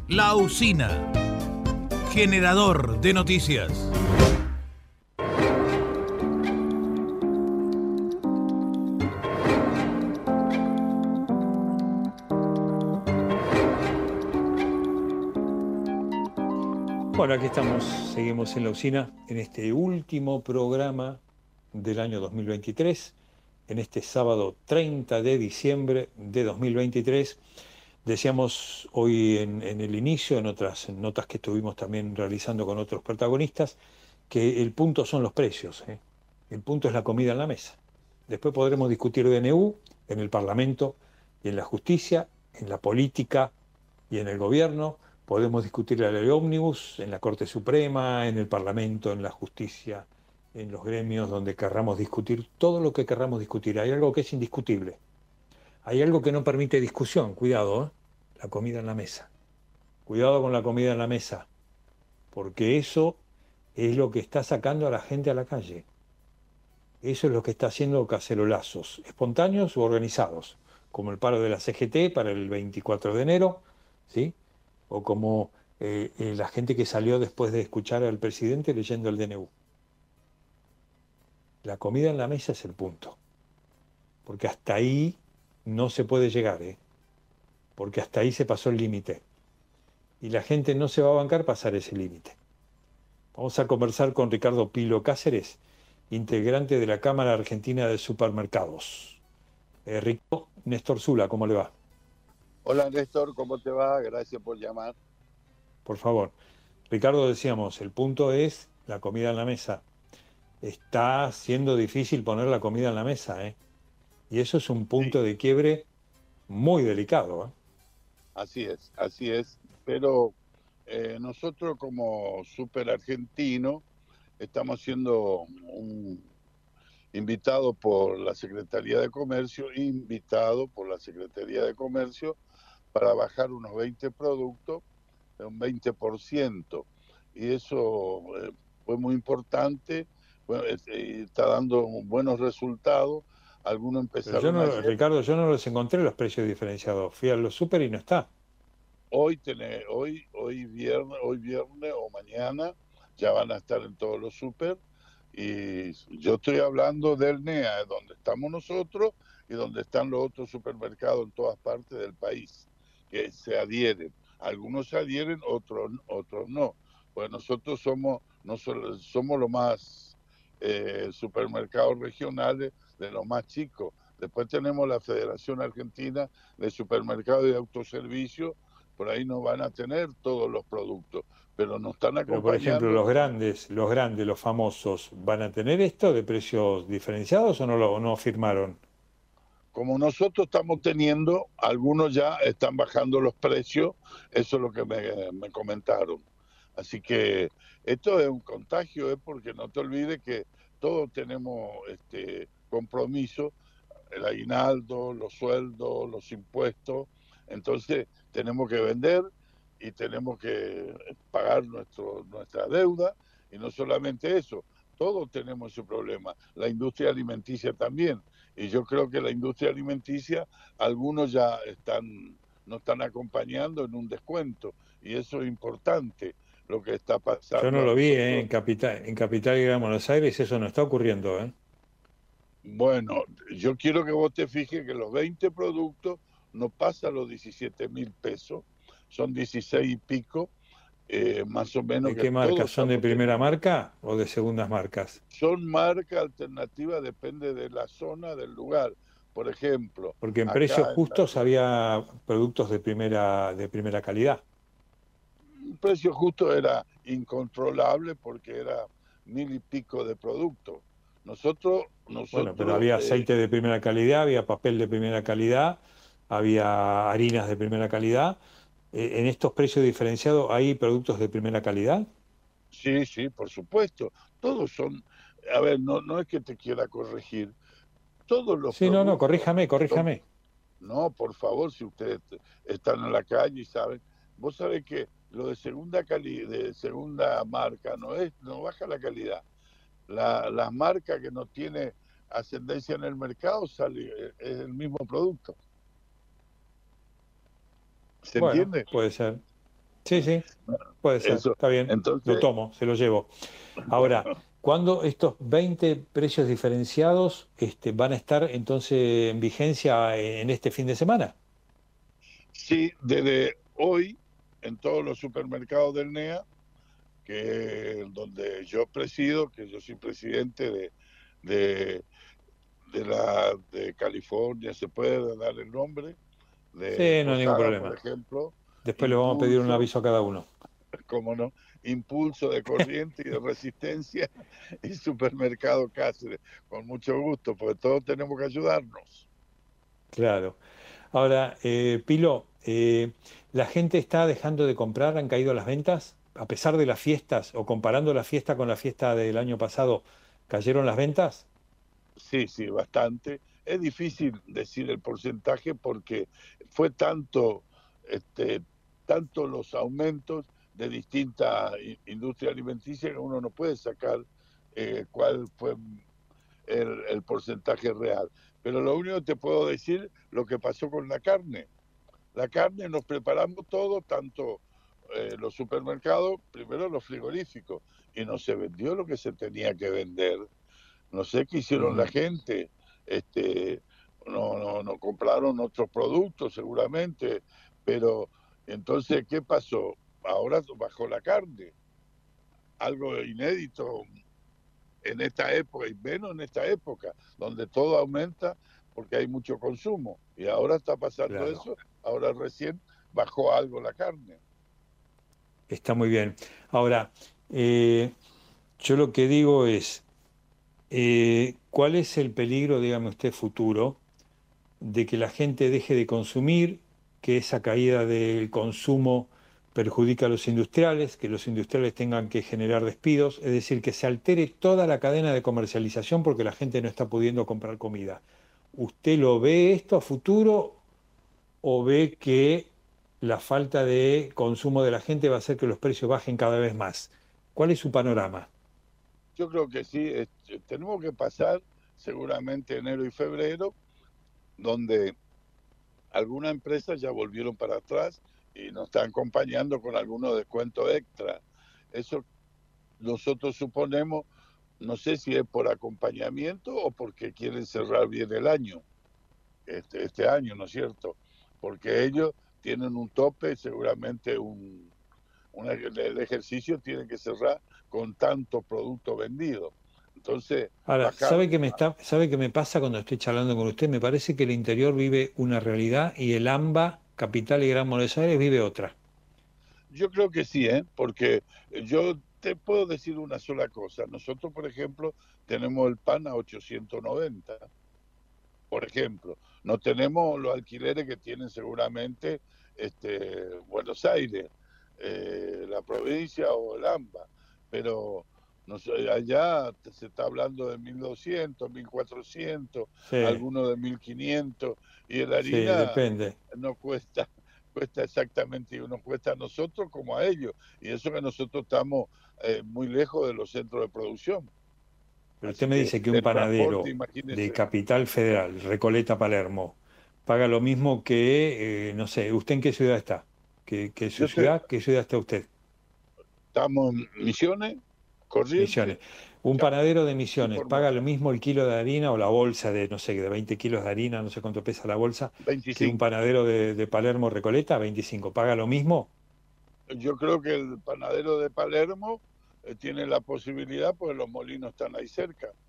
La usina, generador de noticias. Bueno, aquí estamos, seguimos en la usina, en este último programa del año 2023, en este sábado 30 de diciembre de 2023. Decíamos hoy en, el inicio, en otras notas que estuvimos también realizando con otros protagonistas, que el punto son los precios, ¿eh? el punto es la comida en la mesa. Después podremos discutir DNU en el Parlamento y en la justicia, en la política y en el gobierno, Podemos discutir la ley ómnibus en la Corte Suprema, en el Parlamento, en la justicia, en los gremios donde querramos discutir todo lo que querramos discutir. Hay algo que es indiscutible. Hay algo que no permite discusión. Cuidado, ¿eh? la comida en la mesa. Cuidado con la comida en la mesa, porque eso es lo que está sacando a la gente a la calle. Eso es lo que está haciendo cacerolazos, espontáneos u organizados, como el paro de la CGT para el 24 de enero, ¿sí? o como eh, eh, la gente que salió después de escuchar al presidente leyendo el DNU. La comida en la mesa es el punto, porque hasta ahí no se puede llegar, ¿eh? porque hasta ahí se pasó el límite y la gente no se va a bancar pasar ese límite. Vamos a conversar con Ricardo Pilo Cáceres, integrante de la Cámara Argentina de Supermercados. Eh, Rico Néstor Zula, ¿cómo le va? Hola Néstor, ¿cómo te va? Gracias por llamar. Por favor. Ricardo, decíamos, el punto es la comida en la mesa. Está siendo difícil poner la comida en la mesa, ¿eh? Y eso es un punto de quiebre muy delicado. ¿eh? Así es, así es. Pero eh, nosotros como super argentino estamos siendo un invitado por la Secretaría de Comercio, invitado por la Secretaría de Comercio para bajar unos 20 productos, un 20%. Y eso eh, fue muy importante, eh, está dando buenos resultados. Algunos empezaron yo Ricardo, yo no los encontré los precios diferenciados. Fui a los super y no está. Hoy, tiene, hoy, hoy, viernes, hoy viernes o mañana ya van a estar en todos los super. Y yo estoy hablando del NEA, donde estamos nosotros y donde están los otros supermercados en todas partes del país que se adhieren. Algunos se adhieren, otros, otros no. Pues nosotros somos, no somos los más eh, supermercados regionales de los más chicos. Después tenemos la Federación Argentina de Supermercados y Autoservicio, por ahí no van a tener todos los productos, pero nos están acompañando. por ejemplo, los grandes, los grandes, los famosos, ¿van a tener esto de precios diferenciados o no lo no firmaron? como nosotros estamos teniendo, algunos ya están bajando los precios, eso es lo que me, comentaron. Así que esto es un contagio, ¿eh? porque no te olvides que todos tenemos este compromiso, el aguinaldo, los sueldos, los impuestos, entonces tenemos que vender y tenemos que pagar nuestro, nuestra deuda y no solamente eso, todos tenemos ese problema, la industria alimenticia también. Y yo creo que la industria alimenticia, algunos ya están, no están acompañando en un descuento. Y eso es importante lo que está pasando. Yo no lo vi ¿eh? en Capital, en Capital y Gran Buenos Aires, eso no está ocurriendo. ¿eh? Bueno, yo quiero que vos te fijes que los 20 productos no pasan los 17 mil pesos, son 16 y pico, eh, más o menos. ¿De qué marcas? ¿Son de primera marca o de segundas marcas? Son marca alternativa, depende de la zona, del lugar. Por ejemplo. Porque en precios justos había productos de primera, de primera calidad. El precio justo era incontrolable porque era mil y pico de productos. Nosotros, nosotros. Bueno, pero había eh, aceite de primera calidad, había papel de primera calidad, había harinas de primera calidad eh, ¿En estos precios diferenciados hay productos de primera calidad? Sí, sí, por supuesto. Todos son, a ver, no, no es que te quiera corregir. Todos los... Sí, no, no, corríjame, corríjame. No, por favor, si ustedes están en la calle y saben, vos sabés que lo de segunda calidad, de segunda marca no es, no baja la calidad. La, la marca que no tiene ascendencia en el mercado sale, es el mismo producto. ¿Se Bueno, entiende? Puede ser. Sí, sí, puede ser. Eso, Está bien, entonces- lo tomo, se lo llevo. Ahora, ¿cuándo estos 20 precios diferenciados este, van a estar entonces en vigencia en este fin de semana? Sí, desde hoy en todos los supermercados del NEA, que donde yo presido, que yo soy presidente de, de, de la de California, se puede dar el nombre. De Sí, no hay ningún problema. Por ejemplo, Después le vamos a pedir un aviso a cada uno. cómo no, Impulso de Corriente y de Resistencia y Supermercado Cáceres, con mucho gusto, porque todos tenemos que ayudarnos. Claro. Ahora, eh, Pilo, eh, ¿la gente está dejando de comprar? ¿Han caído las ventas? A pesar de las fiestas, o comparando la fiesta con la fiesta del año pasado, ¿cayeron las ventas? Sí, sí, bastante. Es difícil decir el porcentaje porque fue tanto, este, tanto los aumentos de distintas i- industrias alimenticias que uno no puede sacar eh, cuál fue el, el porcentaje real. Pero lo único que te puedo decir lo que pasó con la carne. La carne nos preparamos todo, tanto eh, los supermercados, primero los frigoríficos, y no se vendió lo que se tenía que vender. No sé qué hicieron la gente, este, no, no, no compraron otros productos seguramente, pero entonces, ¿qué pasó? Ahora bajó la carne, algo inédito en esta época, y menos en esta época, donde todo aumenta porque hay mucho consumo. Y ahora está pasando Claro. eso, ahora recién bajó algo la carne. Está muy bien. Ahora, eh, yo lo que digo es, eh, ¿cuál es el peligro, dígame usted, futuro, de que la gente deje de consumir, que esa caída del consumo perjudica a los industriales, que los industriales tengan que generar despidos, es decir, que se altere toda la cadena de comercialización porque la gente no está pudiendo comprar comida? ¿Usted lo ve esto a futuro o ve que la falta de consumo de la gente va a hacer que los precios bajen cada vez más? ¿Cuál es su panorama? Yo creo que sí, es- tenemos que pasar seguramente enero y febrero, donde algunas empresas ya volvieron para atrás y nos están acompañando con algunos descuentos extra. Eso nosotros suponemos, no sé si es por acompañamiento o porque quieren cerrar bien el año, este, este año, ¿no es cierto? Porque ellos tienen un tope, seguramente un, una- el ejercicio tiene que cerrar con tanto producto vendido. Entonces, Ahora, ¿sabe qué me está, sabe qué me pasa cuando estoy charlando con usted? Me parece que el interior vive una realidad y el AMBA, capital y Gran Buenos Aires, vive otra. Yo creo que sí, ¿eh? porque yo te puedo decir una sola cosa. Nosotros, por ejemplo, tenemos el pan a 890. Por ejemplo, no tenemos los alquileres que tienen seguramente este, Buenos Aires, eh, la provincia o el AMBA, pero nos- allá se está hablando de 1200, 1400, Sí. algunos de 1500 y el Sí, harina depende. no cuesta cuesta exactamente y nos cuesta a nosotros como a ellos y eso que nosotros estamos eh, muy lejos de los centros de producción Pero usted me dice que un panadero de Capital Federal, Recoleta, Palermo, paga lo mismo que, eh, no sé, ¿usted en qué ciudad está? ¿Qué, qué su ciudad? ¿Qué ciudad está usted? estamos en Misiones Corrientes Misiones. Un panadero de Misiones paga lo mismo el kilo de harina o la bolsa de, no sé, de 20 kilos de harina, no sé cuánto pesa la bolsa, que 25. un panadero de, de Palermo Recoleta, 25. ¿Paga lo mismo? yo creo que el panadero de Palermo eh, tiene la posibilidad pues los molinos están ahí cerca Pero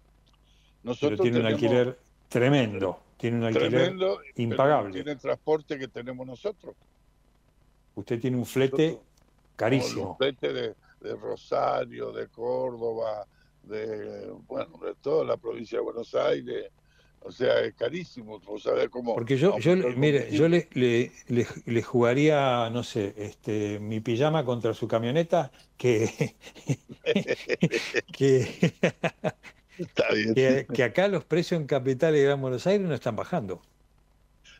nosotros tiene un alquiler tremendo, tiene un alquiler tremendo pero impagable. tiene el transporte que tenemos nosotros Usted tiene un flete carísimo. los fletes de, de Rosario, de Córdoba, de bueno, de toda la provincia de Buenos Aires. O sea, es carísimo. Vos sabés cómo. Porque yo, yo mire, yo le, le, le- le jugaría, no sé, este, mi pijama contra su camioneta, que, que, Está bien. que, que acá los precios en Capital y Gran Buenos Aires no están bajando.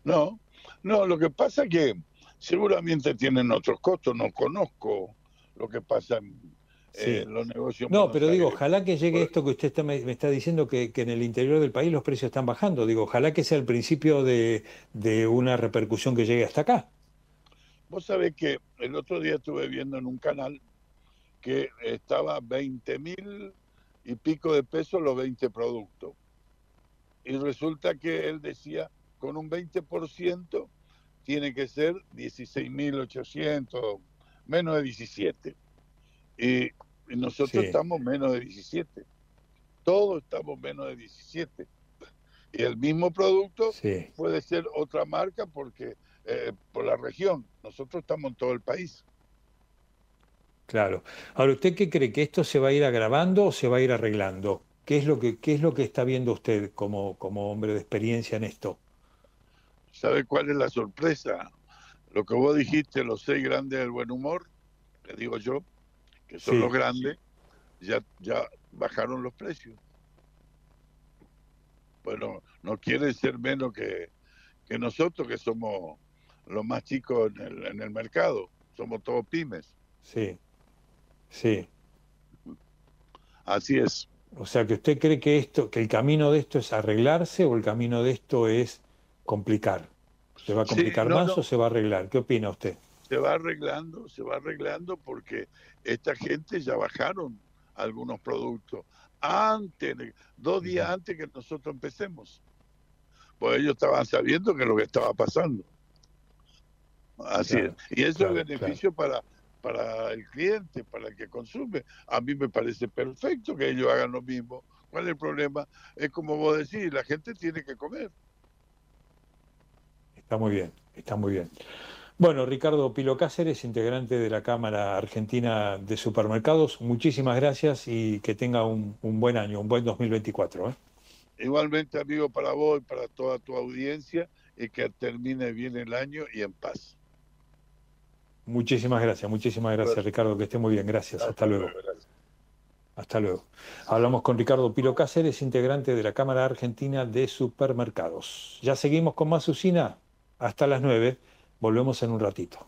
No, no, lo que pasa es que seguramente tienen otros costos. No conozco lo que pasa en, Sí. en los negocios. No, pero digo, ojalá que llegue esto que usted está- me, me está diciendo que, que en el interior del país los precios están bajando. Digo, ojalá que sea el principio de, de una repercusión que llegue hasta acá. Vos sabés que el otro día estuve viendo en un canal que estaba 20 mil y pico de pesos los 20 productos. Y resulta que él decía, con un 20% tiene que ser 16.800, menos de 17. Y, y nosotros Sí. estamos menos de 17. Todos estamos menos de 17. Y el mismo producto Sí. puede ser otra marca porque eh, por la región. Nosotros estamos en todo el país. Claro. Ahora, ¿usted qué cree? ¿Que esto se va a ir agravando o se va a ir arreglando? ¿Qué es lo que, qué es lo que está viendo usted como, como hombre de experiencia en esto? ¿Sabe cuál es la sorpresa? Lo que vos dijiste, los seis grandes del buen humor, que digo yo, que son Sí. los grandes, ya, ya bajaron los precios. Bueno, no quieren ser menos que, que nosotros, que somos los más chicos en el, en el mercado. Somos todos pymes. Sí, sí. Así es. O sea, que usted cree que esto, que el camino de esto es arreglarse o el camino de esto es complicar. ¿Se va a Sí, complicar no, más no. o se va a arreglar? ¿Qué opina usted? Se va arreglando, se va arreglando porque esta gente ya bajaron algunos productos antes, dos días antes que nosotros empecemos. Pues ellos estaban sabiendo que lo que estaba pasando. Así Claro, es. Y eso claro, es beneficio para, para el cliente, para el que consume. A mí me parece perfecto que ellos hagan lo mismo. ¿Cuál es el problema? Es como vos decís, la gente tiene que comer. Está muy bien, está muy bien. Bueno, Ricardo Pilo Cáceres, integrante de la Cámara Argentina de Supermercados, muchísimas gracias y que tenga un, un buen año, un buen 2024. ¿eh? Igualmente, amigo, para vos y para toda tu audiencia, y que termine bien el año y en paz. Muchísimas gracias, muchísimas gracias, Ricardo, que esté muy bien. Gracias, hasta luego. Hasta luego. Hablamos con Ricardo Pilo Cáceres, integrante de la Cámara Argentina de Supermercados. Ya seguimos con más usina hasta las 9. Volvemos en un ratito.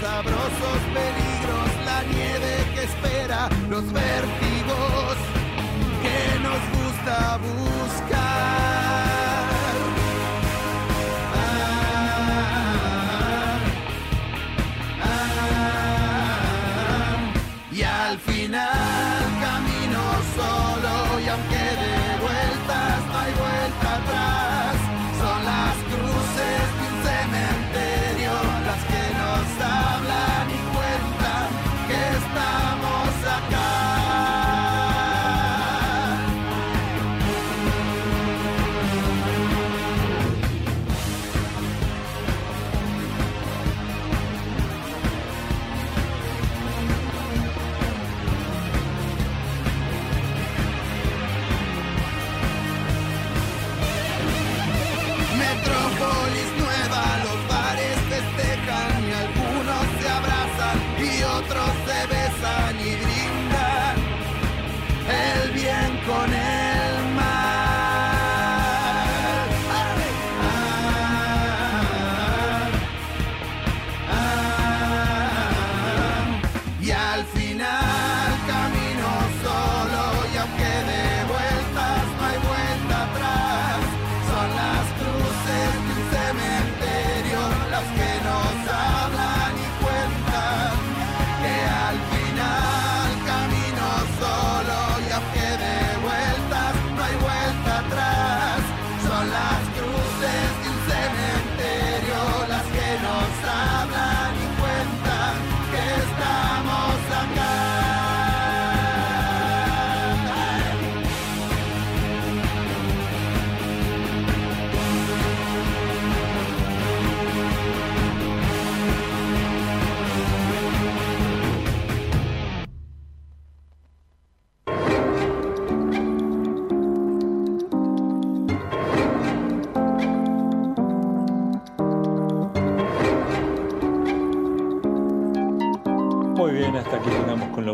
Sabrosos peligros, la nieve que espera, los vértigos que nos gusta buscar.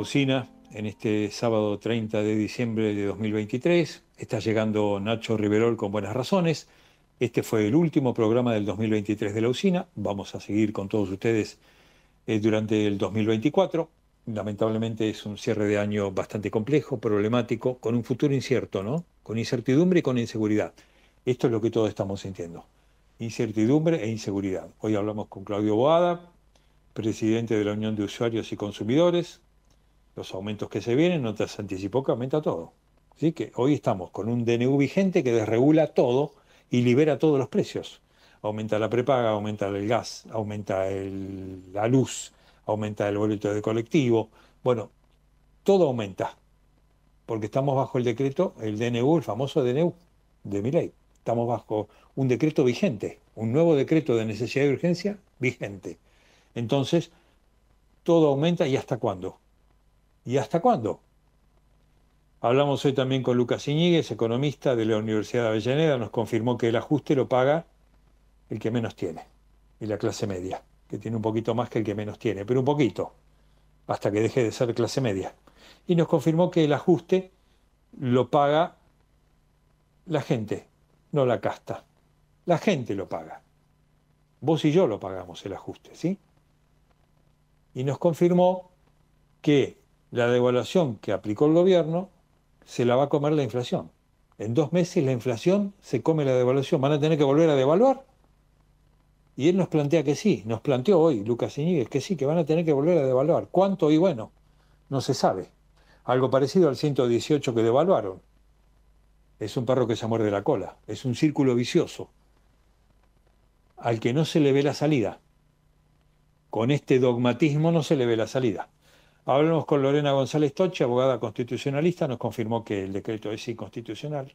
Usina en este sábado 30 de diciembre de 2023. Está llegando Nacho Riverol con buenas razones. Este fue el último programa del 2023 de la usina. Vamos a seguir con todos ustedes eh, durante el 2024. Lamentablemente es un cierre de año bastante complejo, problemático, con un futuro incierto, ¿no? Con incertidumbre y con inseguridad. Esto es lo que todos estamos sintiendo. Incertidumbre e inseguridad. Hoy hablamos con Claudio Boada, presidente de la Unión de Usuarios y Consumidores, los aumentos que se vienen, no te anticipó que aumenta todo. Así que hoy estamos con un DNU vigente que desregula todo y libera todos los precios. Aumenta la prepaga, aumenta el gas, aumenta la luz, aumenta el boleto de colectivo. Bueno, todo aumenta, porque estamos bajo el decreto, el DNU, el famoso DNU de mi ley. Estamos bajo un decreto vigente, un nuevo decreto de necesidad y urgencia vigente. Entonces, todo aumenta y hasta cuándo. ¿Y hasta cuándo? Hablamos hoy también con Lucas Iñiguez, economista de la Universidad de Avellaneda, nos confirmó que el ajuste lo paga el que menos tiene, y la clase media, que tiene un poquito más que el que menos tiene, pero un poquito, hasta que deje de ser clase media. Y nos confirmó que el ajuste lo paga la gente, no la casta. La gente lo paga. Vos y yo lo pagamos el ajuste, ¿sí? Y nos confirmó que la devaluación que aplicó el gobierno se la va a comer la inflación. En dos meses la inflación se come la devaluación. Van a tener que volver a devaluar. Y él nos plantea que sí, nos planteó hoy Lucas Iñiguez que sí, que van a tener que volver a devaluar. ¿Cuánto? Y bueno, no se sabe. Algo parecido al 118 que devaluaron. Es un perro que se muerde la cola. Es un círculo vicioso al que no se le ve la salida. Con este dogmatismo no se le ve la salida. Hablamos con Lorena González Toche, abogada constitucionalista, nos confirmó que el decreto es inconstitucional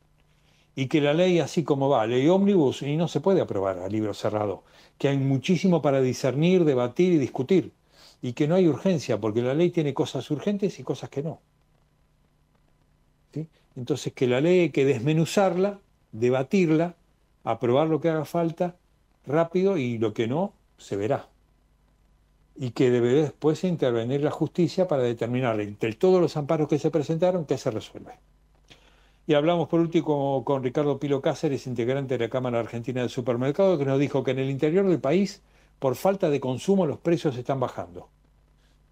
y que la ley así como va, ley ómnibus, y no se puede aprobar a libro cerrado, que hay muchísimo para discernir, debatir y discutir, y que no hay urgencia, porque la ley tiene cosas urgentes y cosas que no. ¿Sí? Entonces que la ley hay que desmenuzarla, debatirla, aprobar lo que haga falta rápido y lo que no, se verá. Y que debe después intervenir la justicia para determinar entre todos los amparos que se presentaron qué se resuelve. Y hablamos por último con Ricardo Pilo Cáceres, integrante de la Cámara Argentina del Supermercado, que nos dijo que en el interior del país, por falta de consumo, los precios están bajando.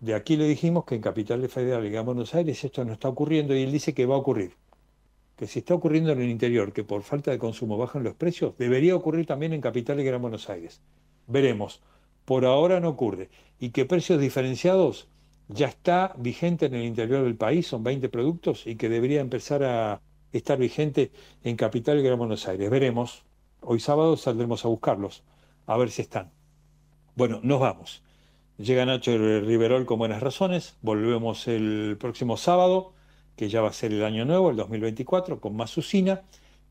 De aquí le dijimos que en Capital Federal y Gran Buenos Aires esto no está ocurriendo y él dice que va a ocurrir. Que si está ocurriendo en el interior, que por falta de consumo bajan los precios, debería ocurrir también en Capital y Gran Buenos Aires. Veremos. Por ahora no ocurre. Y que precios diferenciados ya está vigente en el interior del país, son 20 productos, y que debería empezar a estar vigente en Capital y Gran Buenos Aires. Veremos. Hoy sábado saldremos a buscarlos, a ver si están. Bueno, nos vamos. Llega Nacho Riverol con buenas razones. Volvemos el próximo sábado, que ya va a ser el año nuevo, el 2024, con más usina.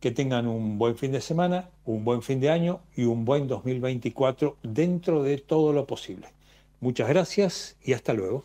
Que tengan un buen fin de semana, un buen fin de año y un buen 2024 dentro de todo lo posible. Muchas gracias y hasta luego.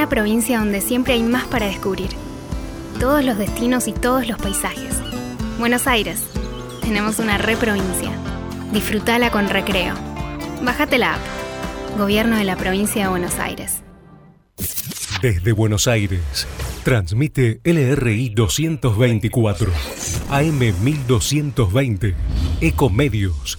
Una provincia donde siempre hay más para descubrir. Todos los destinos y todos los paisajes. Buenos Aires. Tenemos una reprovincia. Disfrutala con recreo. Bájate la app. Gobierno de la provincia de Buenos Aires. Desde Buenos Aires, transmite LRI 224, AM 1220, Ecomedios